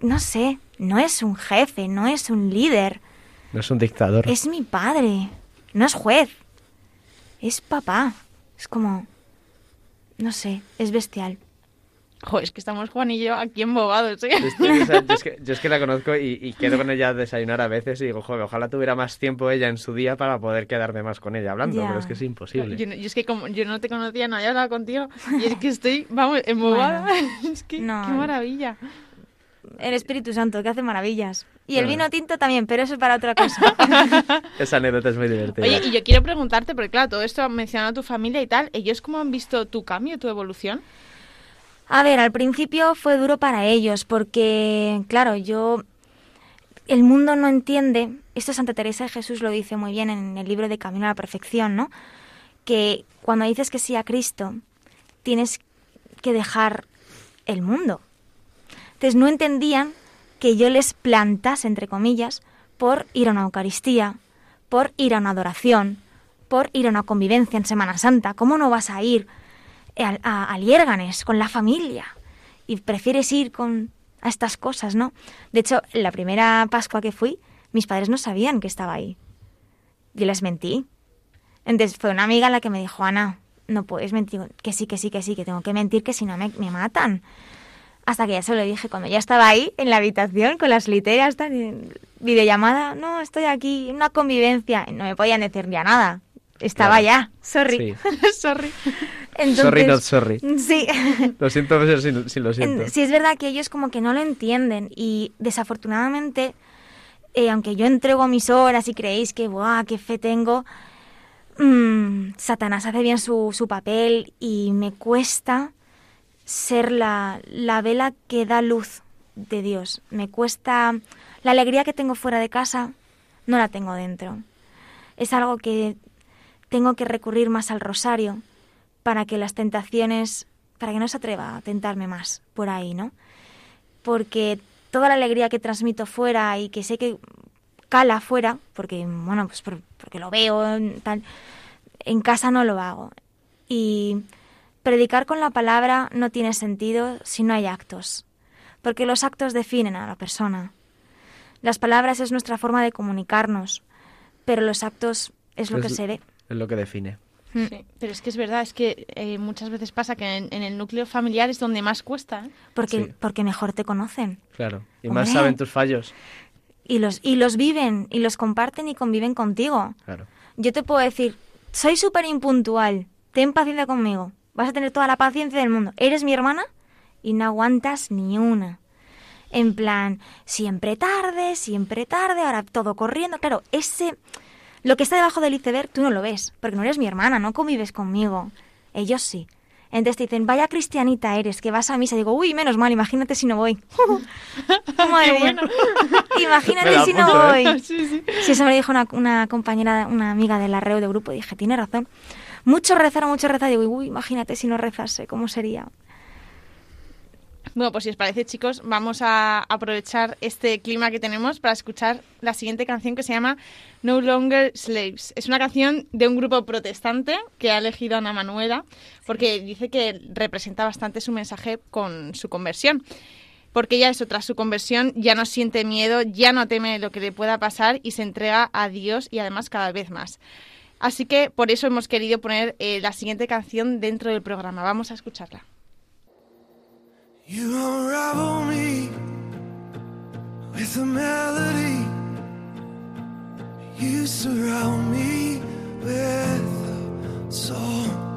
no sé, no es un jefe, no es un líder, No es un dictador. es mi padre. No es juez, es papá. Es como, no sé, es bestial. Joder, es que estamos Juan y yo aquí embobados, ¿eh? Es que, o sea, yo, es que, <laughs> yo es que la conozco y, y quedo con ella a desayunar a veces y digo, joder, ojalá tuviera más tiempo ella en su día para poder quedarme más con ella hablando, pero es que es imposible. Yo, es que como yo no te conocía, no había hablado contigo y es que estoy, vamos, embobada. <laughs> es que no. qué maravilla. El Espíritu Santo, que hace maravillas. Y el vino tinto también, pero eso es para otra cosa. <laughs> Esa anécdota es muy divertida. Oye, y yo quiero preguntarte, porque claro, todo esto ha mencionado tu familia y tal, ¿ellos cómo han visto tu cambio, tu evolución? A ver, al principio fue duro para ellos porque, claro, yo... El mundo no entiende, esto Santa Teresa de Jesús lo dice muy bien en el libro de Camino a la Perfección, ¿no? Que cuando dices que sí a Cristo, tienes que dejar el mundo. Entonces no entendían que yo les plantase, entre comillas, por ir a una Eucaristía, por ir a una adoración, por ir a una convivencia en Semana Santa. ¿Cómo no vas a ir a, a, a Liérganes con la familia y prefieres ir con a estas cosas, ¿no? De hecho, la primera Pascua que fui, mis padres no sabían que estaba ahí. Yo les mentí. Entonces fue una amiga la que me dijo, Ana, no puedes mentir, que sí, que sí, que sí, que tengo que mentir, que si no me, me matan. Hasta que ya se lo dije cuando ya estaba ahí en la habitación con las literas, tal, en videollamada, no, estoy aquí, una convivencia. No me podían decir ya nada. Estaba Claro. ya, sorry. Sí. <laughs> Sorry. <laughs> Entonces, Sorry, not sorry. Sí. Lo siento, pero sí, sí lo siento. En- Sí, es verdad que ellos como que no lo entienden y desafortunadamente, eh, aunque yo entrego mis horas y creéis que, ¡buah, qué fe tengo! mm, Satanás hace bien su, su papel y me cuesta ser la, la vela que da luz de Dios. Me cuesta la alegría que tengo fuera de casa, no la tengo dentro. Es algo que tengo que recurrir más al rosario para que las tentaciones, para que no se atreva a tentarme más por ahí, ¿no? Porque toda la alegría que transmito fuera y que sé que cala fuera, porque, bueno, pues por- porque lo veo, tal, en casa no lo hago. Y predicar con la palabra no tiene sentido si no hay actos, porque los actos definen a la persona. Las palabras es nuestra forma de comunicarnos, pero los actos es lo Es que se ve. Es lo que define. Mm. Sí, pero es que es verdad, es que eh, muchas veces pasa que en, en el núcleo familiar es donde más cuesta. ¿eh? Porque, Sí. porque mejor te conocen. Claro. Y Hombre. más saben tus fallos. Y los, y los viven, y los comparten y conviven contigo. Claro. Yo te puedo decir, soy súper impuntual, ten paciencia conmigo, vas a tener toda la paciencia del mundo. Eres mi hermana y no aguantas ni una. En plan, siempre tarde, siempre tarde, ahora todo corriendo. Claro, ese... Lo que está debajo del iceberg tú no lo ves, porque no eres mi hermana, no convives conmigo. Ellos sí. Entonces te dicen, vaya cristianita eres, que vas a misa. digo, uy, menos mal, imagínate si no voy. <laughs> Madre mía. <laughs> Imagínate si la no ¿eh? voy. <laughs> Sí, sí. Sí, eso me lo dijo una, una compañera, una amiga del arreo de grupo. Dije, tiene razón. Mucho rezar, mucho rezar. Digo, uy, imagínate si no rezase, ¿cómo sería? Bueno, pues si os parece, chicos, vamos a aprovechar este clima que tenemos para escuchar la siguiente canción que se llama No Longer Slaves. Es una canción de un grupo protestante que ha elegido Ana Manuela porque dice que representa bastante su mensaje con su conversión. Porque ella eso, tras su conversión, ya no siente miedo, ya no teme lo que le pueda pasar y se entrega a Dios y además cada vez más. Así que por eso hemos querido poner eh, la siguiente canción dentro del programa. Vamos a escucharla. You unravel me with a melody. You surround me with a song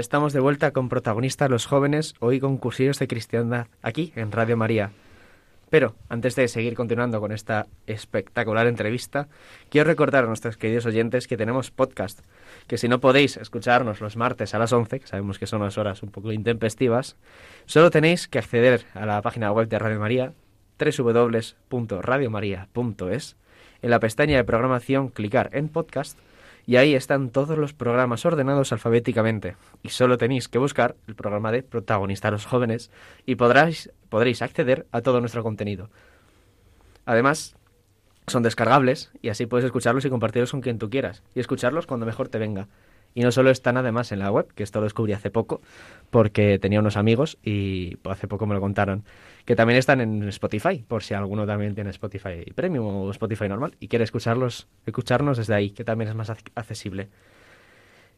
estamos de vuelta con protagonistas los jóvenes, hoy con cursillos de cristiandad, aquí en Radio María. Pero antes de seguir continuando con esta espectacular entrevista, quiero recordar a nuestros queridos oyentes que tenemos podcast, que si no podéis escucharnos los martes a las 11, que sabemos que son unas horas un poco intempestivas, solo tenéis que acceder a la página web de Radio María, www.radiomaria.es, en la pestaña de programación clicar en podcast y ahí están todos los programas ordenados alfabéticamente y solo tenéis que buscar el programa de Protagonista los Jóvenes y podráis, podréis acceder a todo nuestro contenido. Además, son descargables y así puedes escucharlos y compartirlos con quien tú quieras y escucharlos cuando mejor te venga. Y no solo están además en la web, que esto lo descubrí hace poco, porque tenía unos amigos y hace poco me lo contaron, que también están en Spotify, por si alguno también tiene Spotify Premium o Spotify normal y quiere escucharlos, escucharnos desde ahí, que también es más accesible.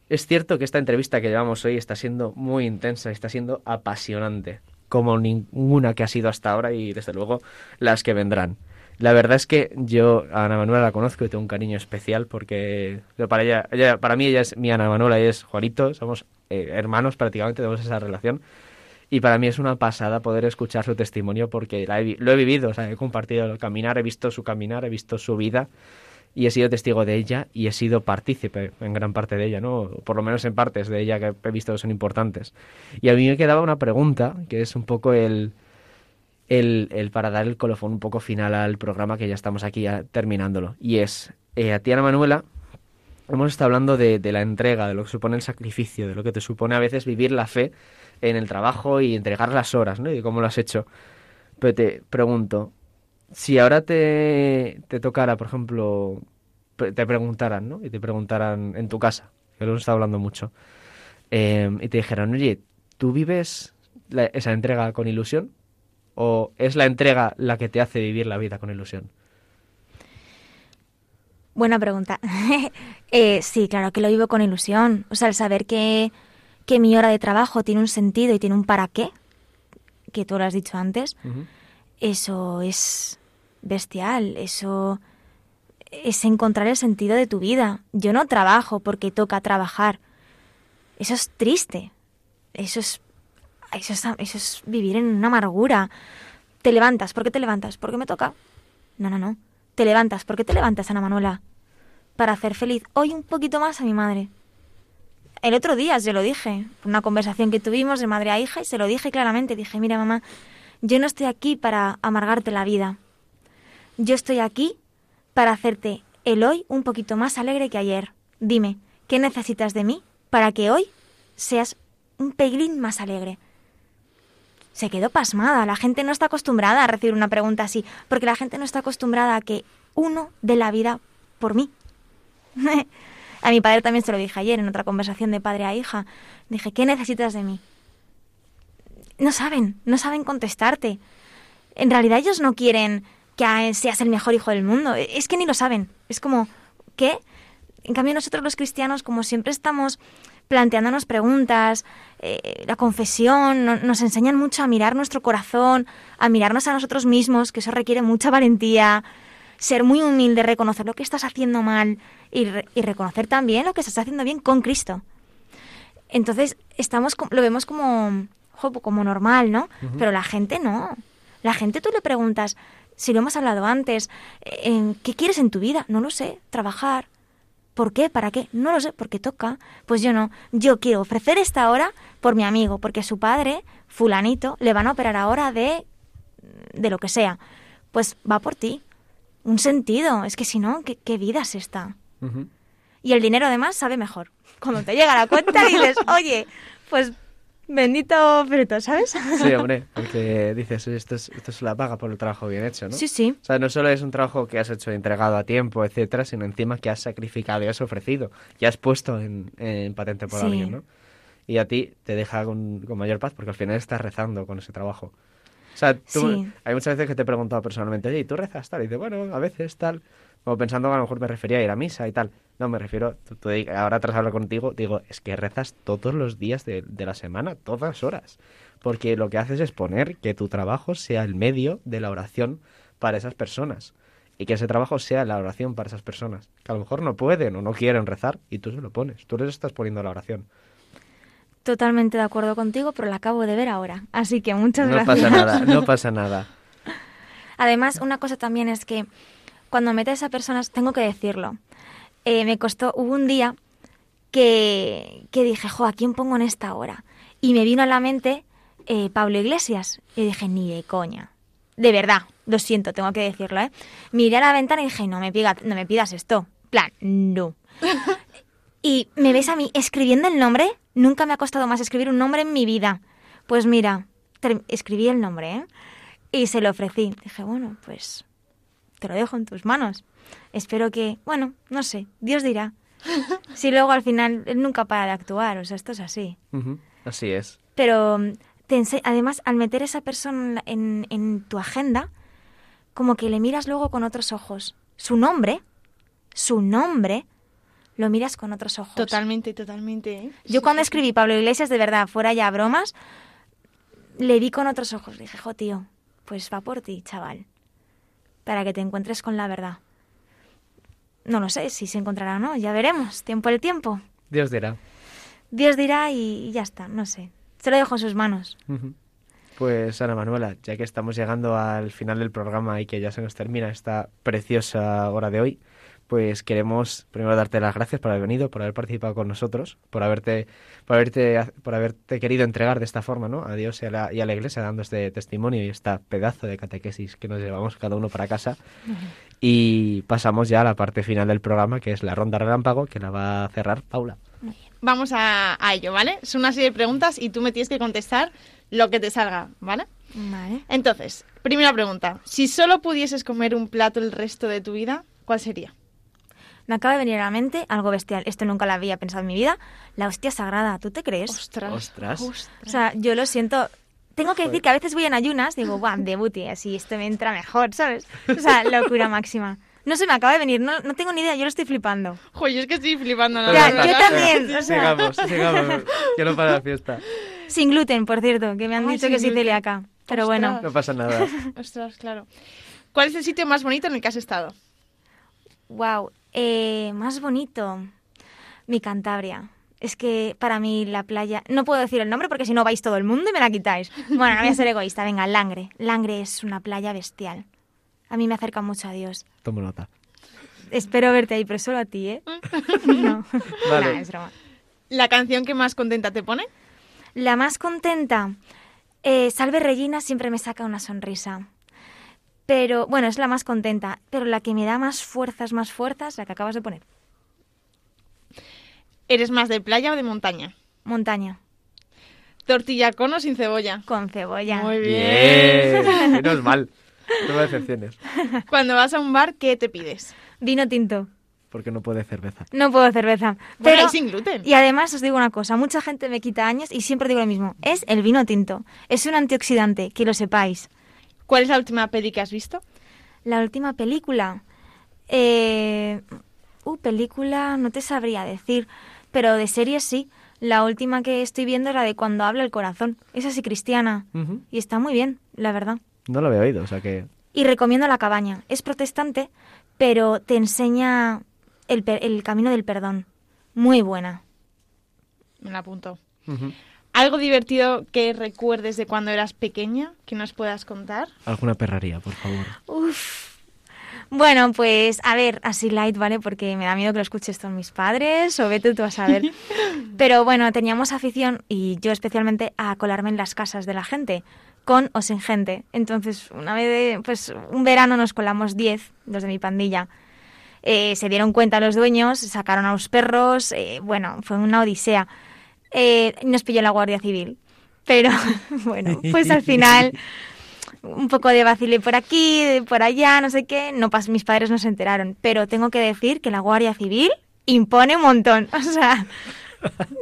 Es cierto que esta entrevista que llevamos hoy está siendo muy intensa, está siendo apasionante, como ninguna que ha sido hasta ahora y desde luego las que vendrán. La verdad es que yo a Ana Manuela la conozco y tengo un cariño especial porque para ella, para mí ella es mi Ana Manuela y es Juanito, somos eh, hermanos prácticamente, tenemos esa relación. Y para mí es una pasada poder escuchar su testimonio porque lo he vivido, o sea, he compartido el caminar, he visto su caminar, he visto su vida y he sido testigo de ella y he sido partícipe en gran parte de ella, ¿no? Por lo menos en partes de ella que he visto que son importantes. Y a mí me quedaba una pregunta, que es un poco el, el, para dar el colofón un poco final al programa que ya estamos aquí terminándolo. Y es, eh, a ti Ana Manuela, hemos estado hablando de, la entrega, de lo que supone el sacrificio, de lo que te supone a veces vivir la fe en el trabajo y entregar las horas, ¿no? Y cómo lo has hecho. Pero te pregunto, si ahora te, te tocara, por ejemplo, te preguntaran, ¿no? Y te preguntaran en tu casa, que lo hemos estado hablando mucho, eh, y te dijeran, oye, ¿tú vives esa entrega con ilusión? ¿O es la entrega la que te hace vivir la vida con ilusión? Buena pregunta. <laughs> eh, sí, claro que lo vivo con ilusión. O sea, el saber que, que, mi hora de trabajo tiene un sentido y tiene un para qué, que tú lo has dicho antes, eso es bestial. Eso es encontrar el sentido de tu vida. Yo no trabajo porque toca trabajar. Eso es triste. Eso es eso es, vivir en una amargura. Te levantas, ¿por qué te levantas? ¿Porque me toca? No, no, no. Te levantas, ¿por qué te levantas, Ana Manuela? Para hacer feliz hoy un poquito más a mi madre. El otro día se lo dije, una conversación que tuvimos de madre a hija, y se lo dije claramente. Dije, mira mamá, yo no estoy aquí para amargarte la vida. Yo estoy aquí para hacerte el hoy un poquito más alegre que ayer. Dime, ¿qué necesitas de mí para que hoy seas un pelín más alegre? Se quedó pasmada. La gente no está acostumbrada a recibir una pregunta así, porque la gente no está acostumbrada a que uno dé la vida por mí. <laughs> a mi padre también se lo dije ayer en otra conversación de padre a hija. Dije, ¿qué necesitas de mí? No saben, no saben contestarte. En realidad ellos no quieren que seas el mejor hijo del mundo. Es que ni lo saben. Es como, ¿qué? En cambio nosotros los cristianos, como siempre estamos planteándonos preguntas, eh, la confesión, nos enseñan mucho a mirar nuestro corazón, a mirarnos a nosotros mismos, que eso requiere mucha valentía, ser muy humilde, reconocer lo que estás haciendo mal y, reconocer también lo que estás haciendo bien con Cristo. Entonces, estamos, lo vemos como, como normal, ¿no? Pero la gente no. La gente tú le preguntas, si lo hemos hablado antes, eh, ¿qué quieres en tu vida? No lo sé, trabajar, ¿Por qué? ¿Para qué? No lo sé, porque toca. Pues yo no. Yo quiero ofrecer esta hora por mi amigo, porque su padre, fulanito, le van a operar ahora de de lo que sea. Pues va por ti. Un sentido. Es que si no, ¿qué, vida es esta? Y el dinero además sabe mejor. Cuando te llega la cuenta dices, <laughs> oye, pues Bendito fruto, ¿sabes? Sí, hombre, porque dices, esto es, esto es la paga por el trabajo bien hecho, ¿no? Sí, sí. O sea, no solo es un trabajo que has hecho entregado a tiempo, etcétera, sino encima que has sacrificado y has ofrecido, y has puesto en, patente por alguien, ¿no? Y a ti te deja con, con, mayor paz, porque al final estás rezando con ese trabajo. O sea, tú, hay muchas veces que te he preguntado personalmente, oye, ¿y tú rezas tal? Y dices, bueno, a veces tal. Como pensando que a lo mejor me refería a ir a misa y tal. No, me refiero, ahora tras hablar contigo, digo, es que rezas todos los días de, la semana, todas horas. Porque lo que haces es poner que tu trabajo sea el medio de la oración para esas personas. Y que ese trabajo sea la oración para esas personas. Que a lo mejor no pueden o no quieren rezar y tú se lo pones. Tú les estás poniendo la oración. Totalmente de acuerdo contigo, pero la acabo de ver ahora. Así que muchas no gracias. No pasa nada, no pasa <laughs> nada. Además, una cosa también es que cuando metes a personas, tengo que decirlo, eh, me costó, hubo un día que, que dije, jo, ¿a quién pongo en esta hora? Y me vino a la mente eh, Pablo Iglesias. Y dije, ni de coña. De verdad, lo siento, tengo que decirlo, ¿eh? Miré a la ventana y dije, no me, no me pidas esto. plan, no. <laughs> Y me ves a mí escribiendo el nombre. Nunca me ha costado más escribir un nombre en mi vida. Pues mira, escribí el nombre, ¿eh? Y se lo ofrecí. Dije, bueno, pues te lo dejo en tus manos. Espero que, bueno, no sé, Dios dirá. <laughs> Si luego al final él nunca para de actuar, o sea, esto es así. Así es. Pero mm, te ense- además, al meter esa persona en tu agenda, como que le miras luego con otros ojos. Su nombre, su nombre, lo miras con otros ojos. Totalmente, totalmente. ¿eh? Yo Sí, cuando sí, escribí Pablo Iglesias, de verdad, fuera ya bromas, le vi con otros ojos. Dije, jo, tío, pues va por ti, chaval. Para que te encuentres con la verdad. No lo sé si se encontrará o no, ya veremos. Tiempo el tiempo. Dios dirá. Dios dirá y, ya está, no sé. Se lo dejo en sus manos. Pues Ana Manuela, ya que estamos llegando al final del programa y que ya se nos termina esta preciosa hora de hoy, pues queremos primero darte las gracias por haber venido, por haber participado con nosotros, por haberte, por haberte, por haberte querido entregar de esta forma, ¿no? A Dios y a la, y a la Iglesia dando este testimonio y esta pedazo de catequesis que nos llevamos cada uno para casa. Y pasamos ya a la parte final del programa, que es la ronda relámpago, que la va a cerrar Paula. Vamos a, a ello, ¿vale? Son una serie de preguntas y tú me tienes que contestar lo que te salga, ¿vale? Vale. Entonces, primera pregunta. Si solo pudieses comer un plato el resto de tu vida, ¿cuál sería? Me acaba de venir a la mente algo bestial. Esto nunca lo había pensado en mi vida. La hostia sagrada, ¿tú te crees? Ostras. Ostras. O sea, yo lo siento. Tengo que decir que a veces voy en ayunas, digo, ¡buah, debuti! Así esto me entra mejor, ¿sabes? O sea, locura máxima. No sé, me acaba de venir, no, no tengo ni idea, yo lo estoy flipando. Joder, yo es que estoy flipando. la Ya, verdad. yo también, o sea. Sigamos, sigamos. Quiero para la fiesta. Sin gluten, por cierto, que me han Ay, dicho que soy gluten. celíaca. Pero Ostras. bueno, No pasa nada. <laughs> Ostras, claro. ¿Cuál es el sitio más bonito en el que has estado? wow. Eh, más bonito, mi Cantabria. Es que para mí la playa... No puedo decir el nombre porque si no vais todo el mundo y me la quitáis. Bueno, no voy a ser egoísta. Venga, Langre. Langre es una playa bestial. A mí me acerca mucho a Dios. Tomo nota. Espero verte ahí, pero solo a ti, ¿eh? <laughs> No. Vale. Nah, es broma. ¿La canción que más contenta te pone? La más contenta, eh, Salve Regina siempre me saca una sonrisa. Pero, bueno, es la más contenta. Pero la que me da más fuerzas, más fuerzas, la que acabas de poner. ¿Eres más de playa o de montaña? Montaña, ¿Tortilla con o sin cebolla? con cebolla. Muy bien. Bien. <laughs> Menos mal. No me decepciones. <laughs> Cuando vas a un bar, ¿qué te pides? Vino tinto. Porque no puede cerveza. No puedo cerveza. Bueno, Pero, y sin gluten. y además os digo una cosa, mucha gente me quita años y siempre digo lo mismo. Es el vino tinto. Es un antioxidante, que lo sepáis. ¿Cuál es la última peli que has visto? La última película. Eh, uh, película, no te sabría decir. Pero de series sí. La última que estoy viendo es la de Cuando habla el corazón. Es así cristiana. Y está muy bien, la verdad. No lo había oído, o sea que... Y recomiendo La cabaña. Es protestante, pero te enseña el, per- el camino del perdón. Muy buena. Me la apunto. ¿Algo divertido que recuerdes de cuando eras pequeña que nos puedas contar? Alguna perraría, por favor. Uf. Bueno, pues a ver, así light, ¿vale? Porque me da miedo que lo escuches todos mis padres o vete tú a saber. <laughs> Pero bueno, teníamos afición, y yo especialmente, a colarme en las casas de la gente, con o sin gente. Entonces, una vez, de- pues un verano nos colamos 10, los de mi pandilla. Eh, se dieron cuenta los dueños, sacaron a los perros, eh, bueno, fue una odisea. Eh, nos pilló la Guardia Civil. Pero <laughs> bueno, pues al final un poco de vacile por aquí, por allá, no sé qué. No mis padres no se enteraron. Pero tengo que decir que la Guardia Civil impone un montón. <laughs> O sea,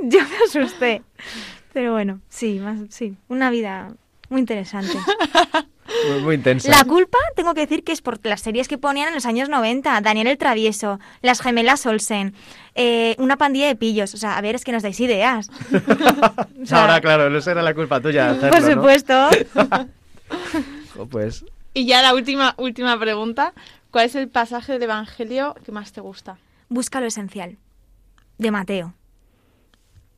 yo me asusté. Pero bueno, sí, más, sí, una vida muy interesante. <laughs> Muy, muy intensa. La culpa, tengo que decir que es por las series que ponían en los años 90. Daniel el Travieso, Las Gemelas Olsen, eh, una pandilla de pillos. O sea, a ver, es que nos dais ideas. <laughs> <laughs> O sea, Ahora, claro, no será la culpa tuya hacerlo, Por supuesto. <laughs> Pues Y ya la última, última pregunta. ¿Cuál es el pasaje del Evangelio que más te gusta? Busca lo esencial. De Mateo.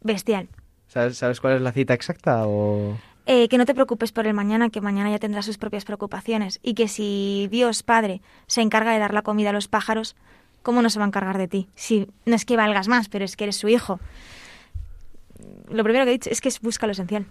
Bestial. ¿sabes, ¿sabes cuál es la cita exacta o...? Eh, que no te preocupes por el mañana, que mañana ya tendrá sus propias preocupaciones. Y que si Dios Padre se encarga de dar la comida a los pájaros, ¿cómo no se va a encargar de ti? Si no es que valgas más, pero es que eres su hijo. Lo primero que he dicho es que busca lo esencial.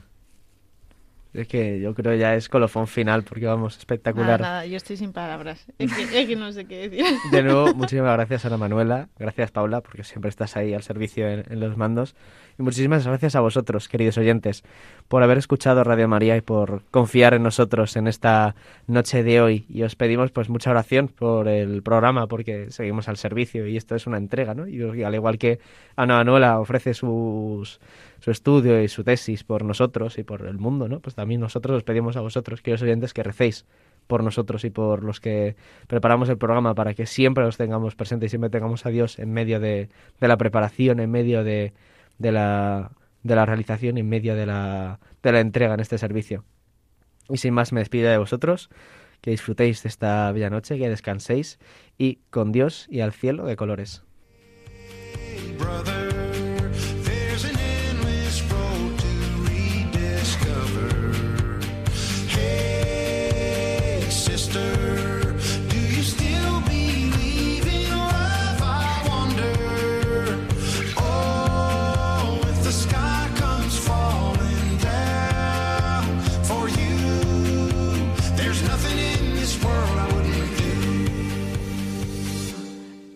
Es que yo creo ya es colofón final porque vamos, espectacular. Nada, nada, yo estoy sin palabras. Es que, es que no sé qué decir. De nuevo, muchísimas gracias Ana Manuela, gracias Paula, porque siempre estás ahí al servicio en, en, los mandos. Y muchísimas gracias a vosotros, queridos oyentes, por haber escuchado Radio María y por confiar en nosotros en esta noche de hoy. Y os pedimos pues mucha oración por el programa, porque seguimos al servicio y esto es una entrega, ¿no? Y al igual que Ana Manuela ofrece sus su estudio y su tesis por nosotros y por el mundo, ¿no? Pues también nosotros os pedimos a vosotros, queridos oyentes, que recéis por nosotros y por los que preparamos el programa para que siempre los tengamos presentes y siempre tengamos a Dios en medio de, de la preparación, en medio de, de, la, de la realización, en medio de la, de la entrega en este servicio. Y sin más me despido de vosotros, que disfrutéis de esta bella noche, que descanséis y con Dios y al cielo de colores.